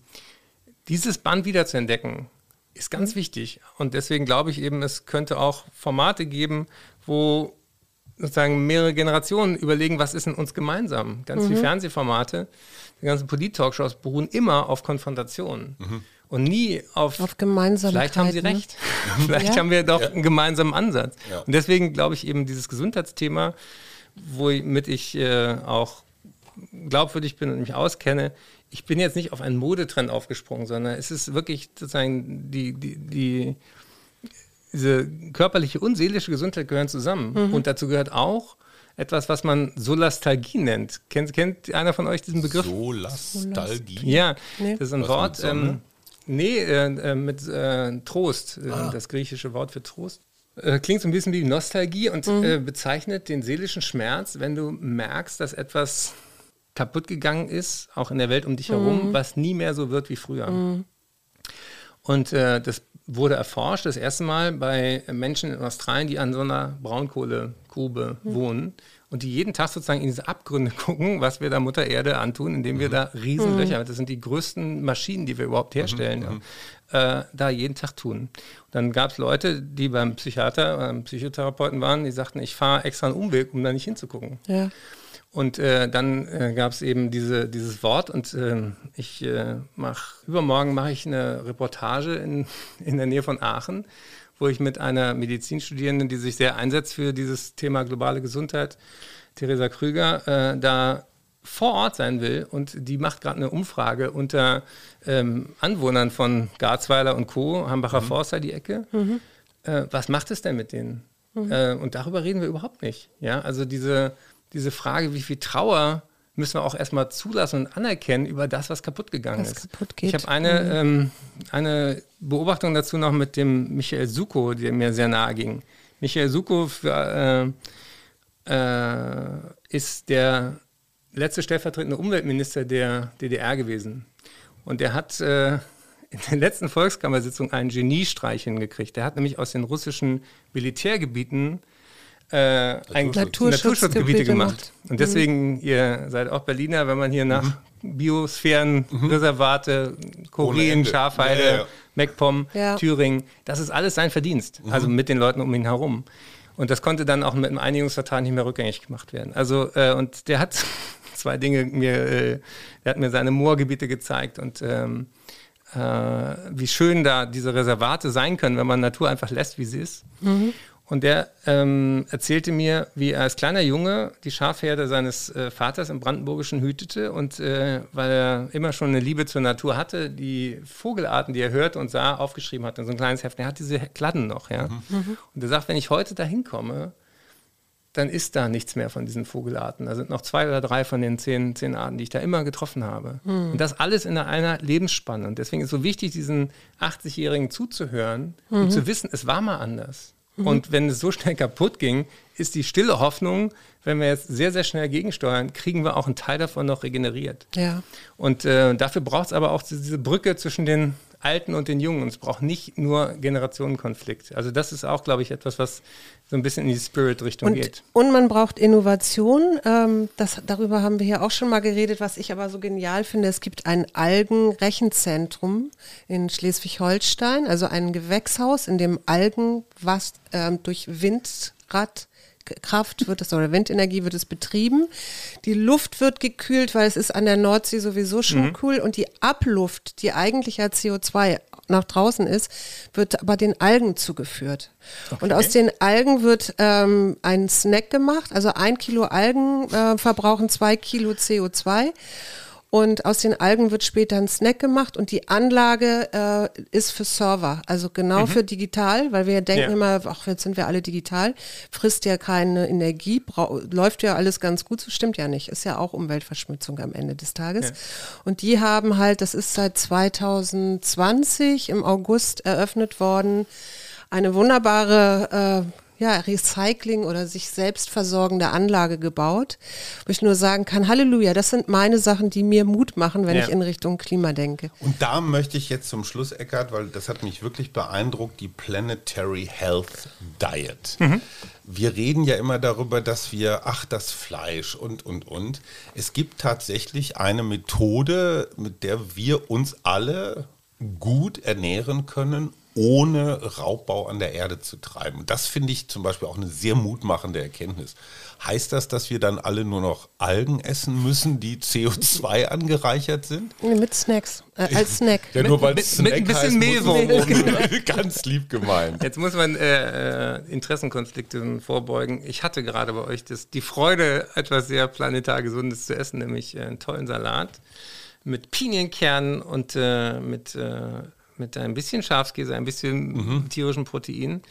dieses Band wieder zu entdecken, ist ganz mhm. wichtig. Und deswegen glaube ich eben, es könnte auch Formate geben, wo sozusagen mehrere Generationen überlegen, was ist in uns gemeinsam. Ganz mhm. viele Fernsehformate, die ganzen Polit-Talkshows beruhen immer auf Konfrontation. Mhm. Und nie auf, auf Gemeinsamkeit. Vielleicht haben sie ne? recht. vielleicht ja. haben wir doch ja. einen gemeinsamen Ansatz. Ja. Und deswegen glaube ich eben dieses Gesundheitsthema, womit ich äh, auch glaubwürdig bin und mich auskenne, ich bin jetzt nicht auf einen Modetrend aufgesprungen, sondern es ist wirklich sozusagen die, die, die diese körperliche und seelische Gesundheit gehören zusammen. Mhm. Und dazu gehört auch etwas, was man Solastalgie nennt. Kennt, kennt einer von euch diesen Begriff? Solastalgie? Ja, nee. das ist ein was Wort. Ähm, nee, äh, äh, mit äh, Trost, äh, ah. das griechische Wort für Trost. Äh, klingt so ein bisschen wie Nostalgie und mhm. Äh, bezeichnet den seelischen Schmerz, wenn du merkst, dass etwas kaputt gegangen ist, auch in der Welt um dich herum, mhm. was nie mehr so wird wie früher. Mhm. Und äh, das wurde erforscht, das erste Mal bei Menschen in Australien, die an so einer Braunkohlegrube mhm. wohnen und die jeden Tag sozusagen in diese Abgründe gucken, was wir da Mutter Erde antun, indem wir mhm. da Riesenlöcher, mhm. das sind die größten Maschinen, die wir überhaupt herstellen, mhm. ja, äh, da jeden Tag tun. Und dann gab es Leute, die beim Psychiater, beim Psychotherapeuten waren, die sagten, ich fahre extra einen Umweg, um da nicht hinzugucken. Ja. Und äh, dann äh, gab es eben diese, dieses Wort und äh, ich äh, mache, übermorgen mache ich eine Reportage in, in der Nähe von Aachen, wo ich mit einer Medizinstudierenden, die sich sehr einsetzt für dieses Thema globale Gesundheit, Theresa Krüger, äh, da vor Ort sein will und die macht gerade eine Umfrage unter ähm, Anwohnern von Garzweiler und Co., Hambacher mhm. Forster, die Ecke. Mhm. Äh, was macht es denn mit denen? Mhm. und darüber reden wir überhaupt nicht. Ja, also diese diese Frage, wie viel Trauer müssen wir auch erstmal zulassen und anerkennen über das, was kaputt gegangen was ist. Kaputt ich habe eine, mhm. ähm, eine Beobachtung dazu noch mit dem Michael Suko, der mir sehr nahe ging. Michael Suko für, äh, äh, ist der letzte stellvertretende Umweltminister der DDR gewesen. Und er hat äh, in der letzten Volkskammersitzung einen Geniestreich hingekriegt. Der hat nämlich aus den russischen Militärgebieten äh, ein Naturschutzgebiete gemacht. Und mhm. deswegen, mhm. ihr seid auch Berliner, wenn man hier nach mhm. Biosphärenreservate, mhm. Korea, Schafheide, ja, ja, ja. MacPom, Thüringen, das ist alles sein Verdienst. Mhm. Also mit den Leuten um ihn herum. Und das konnte dann auch mit einem Einigungsvertrag nicht mehr rückgängig gemacht werden. Also, äh, und der hat zwei Dinge mir, äh, der hat mir seine Moorgebiete gezeigt und ähm, äh, wie schön da diese Reservate sein können, wenn man Natur einfach lässt, wie sie ist. Mhm. Und der ähm, erzählte mir, wie er als kleiner Junge die Schafherde seines äh, Vaters im Brandenburgischen hütete und äh, weil er immer schon eine Liebe zur Natur hatte, die Vogelarten, die er hörte und sah, aufgeschrieben hat in so ein kleines Heft. Er hat diese Kladden noch, ja. Mhm. Und er sagt, wenn ich heute da hinkomme, dann ist da nichts mehr von diesen Vogelarten. Da sind noch zwei oder drei von den zehn, zehn Arten, die ich da immer getroffen habe. Mhm. Und das alles in einer Lebensspanne. Und deswegen ist es so wichtig, diesen 80-Jährigen zuzuhören mhm. und zu wissen, es war mal anders. Mhm. Und wenn es so schnell kaputt ging, ist die stille Hoffnung, wenn wir jetzt sehr, sehr schnell gegensteuern, kriegen wir auch einen Teil davon noch regeneriert. Ja. Und äh, dafür braucht es aber auch diese Brücke zwischen den Alten und den Jungen. Und es braucht nicht nur Generationenkonflikt. Also das ist auch, glaube ich, etwas, was so ein bisschen in die Spirit-Richtung geht. Und man braucht Innovation. Ähm, das, darüber haben wir hier auch schon mal geredet. Was ich aber so genial finde, es gibt ein Algenrechenzentrum in Schleswig-Holstein, also ein Gewächshaus, in dem Algen was ähm, durch Windrad Windkraft wird es oder Windenergie wird es betrieben. Die Luft wird gekühlt, weil es ist an der Nordsee sowieso schon mhm. cool und die Abluft, die eigentlich als CO2 nach draußen ist, wird aber den Algen zugeführt. Okay. Und aus den Algen wird ähm, ein Snack gemacht. Also ein Kilo Algen äh, verbrauchen zwei Kilo CO2. Und aus den Algen wird später ein Snack gemacht und die Anlage äh, ist für Server, also genau mhm. für digital, weil wir denken ja. immer, ach, jetzt sind wir alle digital, frisst ja keine Energie, läuft ja alles ganz gut, so stimmt ja nicht, ist ja auch Umweltverschmutzung am Ende des Tages. Ja. Und die haben halt, das ist seit 2020 im August eröffnet worden, eine wunderbare äh, ja, Recycling oder sich selbst versorgende Anlage gebaut, wo ich nur sagen kann, Halleluja, das sind meine Sachen, die mir Mut machen, wenn ja. ich in Richtung Klima denke. Und da möchte ich jetzt zum Schluss, Eckart, weil das hat mich wirklich beeindruckt, die Planetary Health Diet. Mhm. Wir reden ja immer darüber, dass wir, ach, das Fleisch und, und, und. Es gibt tatsächlich eine Methode, mit der wir uns alle gut ernähren können, ohne Raubbau an der Erde zu treiben. Das finde ich zum Beispiel auch eine sehr mutmachende Erkenntnis. Heißt das, dass wir dann alle nur noch Algen essen müssen, die CO2 angereichert sind? Mit Snacks, äh, als Snack. ja, nur weil es Snack mit ein bisschen Mehlwurm. Ganz lieb gemeint. Jetzt muss man äh, äh Interessenkonflikten vorbeugen. Ich hatte gerade bei euch das, die Freude, etwas sehr planetar Gesundes zu essen, nämlich äh, einen tollen Salat mit Pinienkernen und äh, mit äh, mit ein bisschen Schafskäse, ein bisschen mhm. tierischen Protein.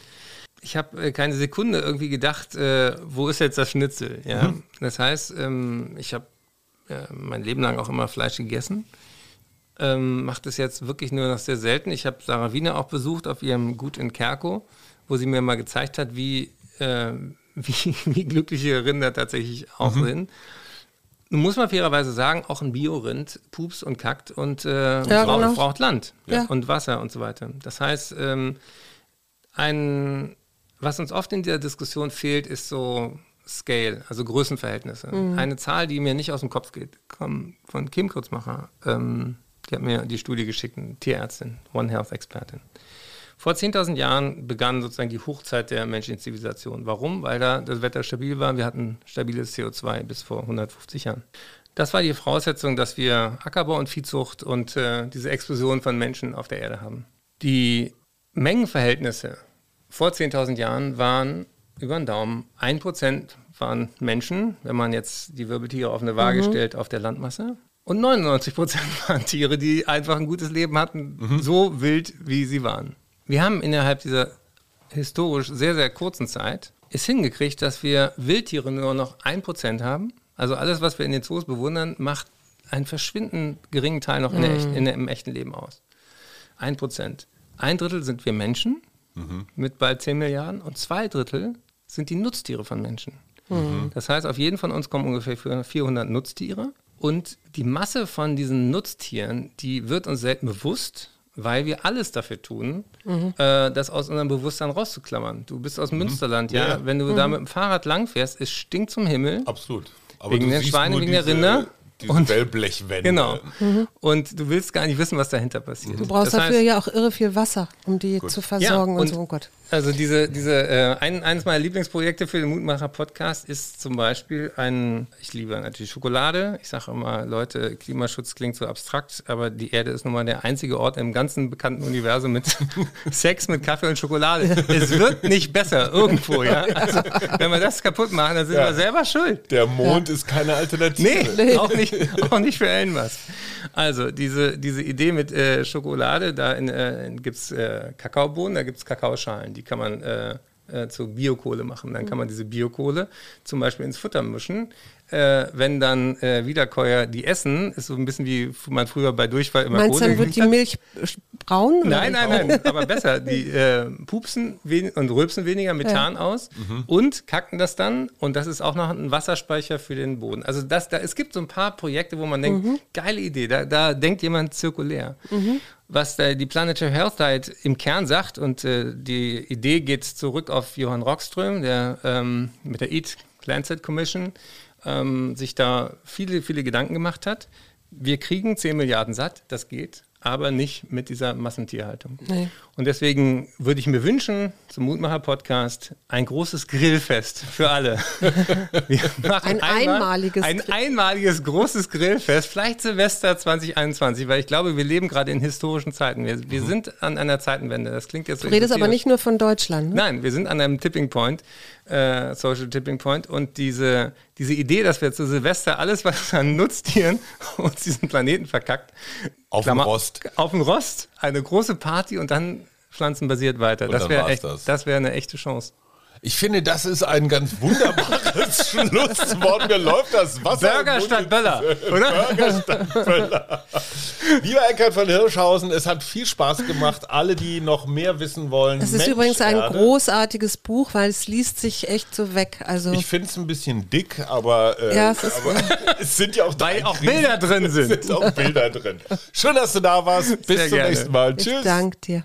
Ich habe äh, keine Sekunde irgendwie gedacht, äh, wo ist jetzt das Schnitzel? Ja? Mhm. Das heißt, ähm, ich habe äh, mein Leben lang auch immer Fleisch gegessen. Ähm, Mache das jetzt wirklich nur noch sehr selten. Ich habe Sarah Wiener auch besucht auf ihrem Gut in Kerko, wo sie mir mal gezeigt hat, wie, äh, wie, wie glückliche Rinder tatsächlich auch mhm. sind. Nun muss man fairerweise sagen, auch ein Biorind pups und kackt und äh, ja, braucht, genau. braucht, Land ja. und Wasser und so weiter. Das heißt, ähm, ein, was uns oft in der Diskussion fehlt, ist so Scale, also Größenverhältnisse. Mhm. Eine Zahl, die mir nicht aus dem Kopf geht, kommt von Kim Kurzmacher. Ähm, die hat mir die Studie geschickt, eine Tierärztin, One Health Expertin. Vor 10.000 Jahren begann sozusagen die Hochzeit der menschlichen Zivilisation. Warum? Weil da das Wetter stabil war. Wir hatten stabiles CO2 bis vor 150 Jahren. Das war die Voraussetzung, dass wir Ackerbau und Viehzucht und äh, diese Explosion von Menschen auf der Erde haben. Die Mengenverhältnisse vor 10.000 Jahren waren über den Daumen 1% waren Menschen, wenn man jetzt die Wirbeltiere auf eine Waage mhm. stellt, auf der Landmasse. Und 99% waren Tiere, die einfach ein gutes Leben hatten, mhm. so wild, wie sie waren. Wir haben innerhalb dieser historisch sehr, sehr kurzen Zeit es hingekriegt, dass wir Wildtiere nur noch ein Prozent haben. Also alles, was wir in den Zoos bewundern, macht einen verschwindend geringen Teil noch in der echt, in der, im echten Leben aus. Ein Prozent. Ein Drittel sind wir Menschen mhm. mit bald 10 Milliarden und zwei Drittel sind die Nutztiere von Menschen. Mhm. Das heißt, auf jeden von uns kommen ungefähr 400 Nutztiere. Und die Masse von diesen Nutztieren, die wird uns selten bewusst, weil wir alles dafür tun, mhm. äh, das aus unserem Bewusstsein rauszuklammern. Du bist aus mhm. Münsterland, ja. ja. Wenn du mhm. da mit dem Fahrrad langfährst, es stinkt zum Himmel. Absolut. Aber wegen den Schweinen, wegen der Rinder. Diese und, Wellblechwände. Genau. Mhm. Und du willst gar nicht wissen, was dahinter passiert. Du brauchst das dafür heißt, ja auch irre viel Wasser, um die gut. zu versorgen ja, und, und, so. Oh Gott. Also diese, diese äh, ein, eines meiner Lieblingsprojekte für den Mutmacher-Podcast ist zum Beispiel ein, ich liebe natürlich Schokolade. Ich sage immer, Leute, Klimaschutz klingt so abstrakt, aber die Erde ist nun mal der einzige Ort im ganzen bekannten Universum mit Sex, mit Kaffee und Schokolade. es wird nicht besser irgendwo, ja. Also wenn wir das kaputt machen, dann sind ja. wir selber schuld. Der Mond ja. ist keine Alternative. Nee, auch nicht, auch nicht für Elon Musk. Also diese, diese Idee mit äh, Schokolade, da äh, gibt es äh, Kakaobohnen, da gibt es Kakaoschalen die kann man äh, äh, zu Biokohle machen. Dann kann man diese Biokohle zum Beispiel ins Futter mischen. Äh, wenn dann äh, Wiederkäuer die essen, ist so ein bisschen wie man früher bei Durchfall immer Meinst Kohle dann wird die Milch braun? Nein, nein, nein, aber besser. Die äh, pupsen und rülpsen weniger Methan ja. aus mhm. und kacken das dann und das ist auch noch ein Wasserspeicher für den Boden. Also das, da, es gibt so ein paar Projekte, wo man denkt, mhm. geile Idee, da, da denkt jemand zirkulär. Mhm was äh, die Planetary Health Diet im Kern sagt, und äh, die Idee geht zurück auf Johann Rockström, der ähm, mit der Eat Lancet Commission ähm, sich da viele, viele Gedanken gemacht hat. Wir kriegen 10 Milliarden satt, das geht. aber nicht mit dieser Massentierhaltung. Nee. Und deswegen würde ich mir wünschen, zum Mutmacher-Podcast, ein großes Grillfest für alle. ein einmaliges. Ein einmaliges großes Grillfest, vielleicht Silvester 2021, weil ich glaube, wir leben gerade in historischen Zeiten. Wir, wir mhm. sind an einer Zeitenwende. Das klingt jetzt. Du redest aber nicht nur von Deutschland. Ne? Nein, wir sind an einem Tipping Point äh, Social Tipping Point. Und diese, diese Idee, dass wir zu Silvester alles, was wir an Nutztieren uns diesen Planeten verkackt, auf dem Rost. Auf dem Rost, eine große Party und dann pflanzenbasiert weiter. Und das wäre das. das wär eine echte Chance. Ich finde, das ist ein ganz wunderbares Schlusswort. Mir läuft das Wasser. Burger statt Böller, oder? Burger statt Böller. Lieber Eckhard von Hirschhausen, es hat viel Spaß gemacht. Alle, die noch mehr wissen wollen. Es ist Mensch, übrigens ein Erde. großartiges Buch, weil es liest sich echt so weg. Also ich finde es ein bisschen dick, aber, äh, ja, es, aber es, sind ja auch, weil auch Bilder drin sind. Es sind auch Bilder drin. Schön, dass du da warst. Bis Sehr zum gerne. nächsten Mal. Tschüss. Ich danke dir.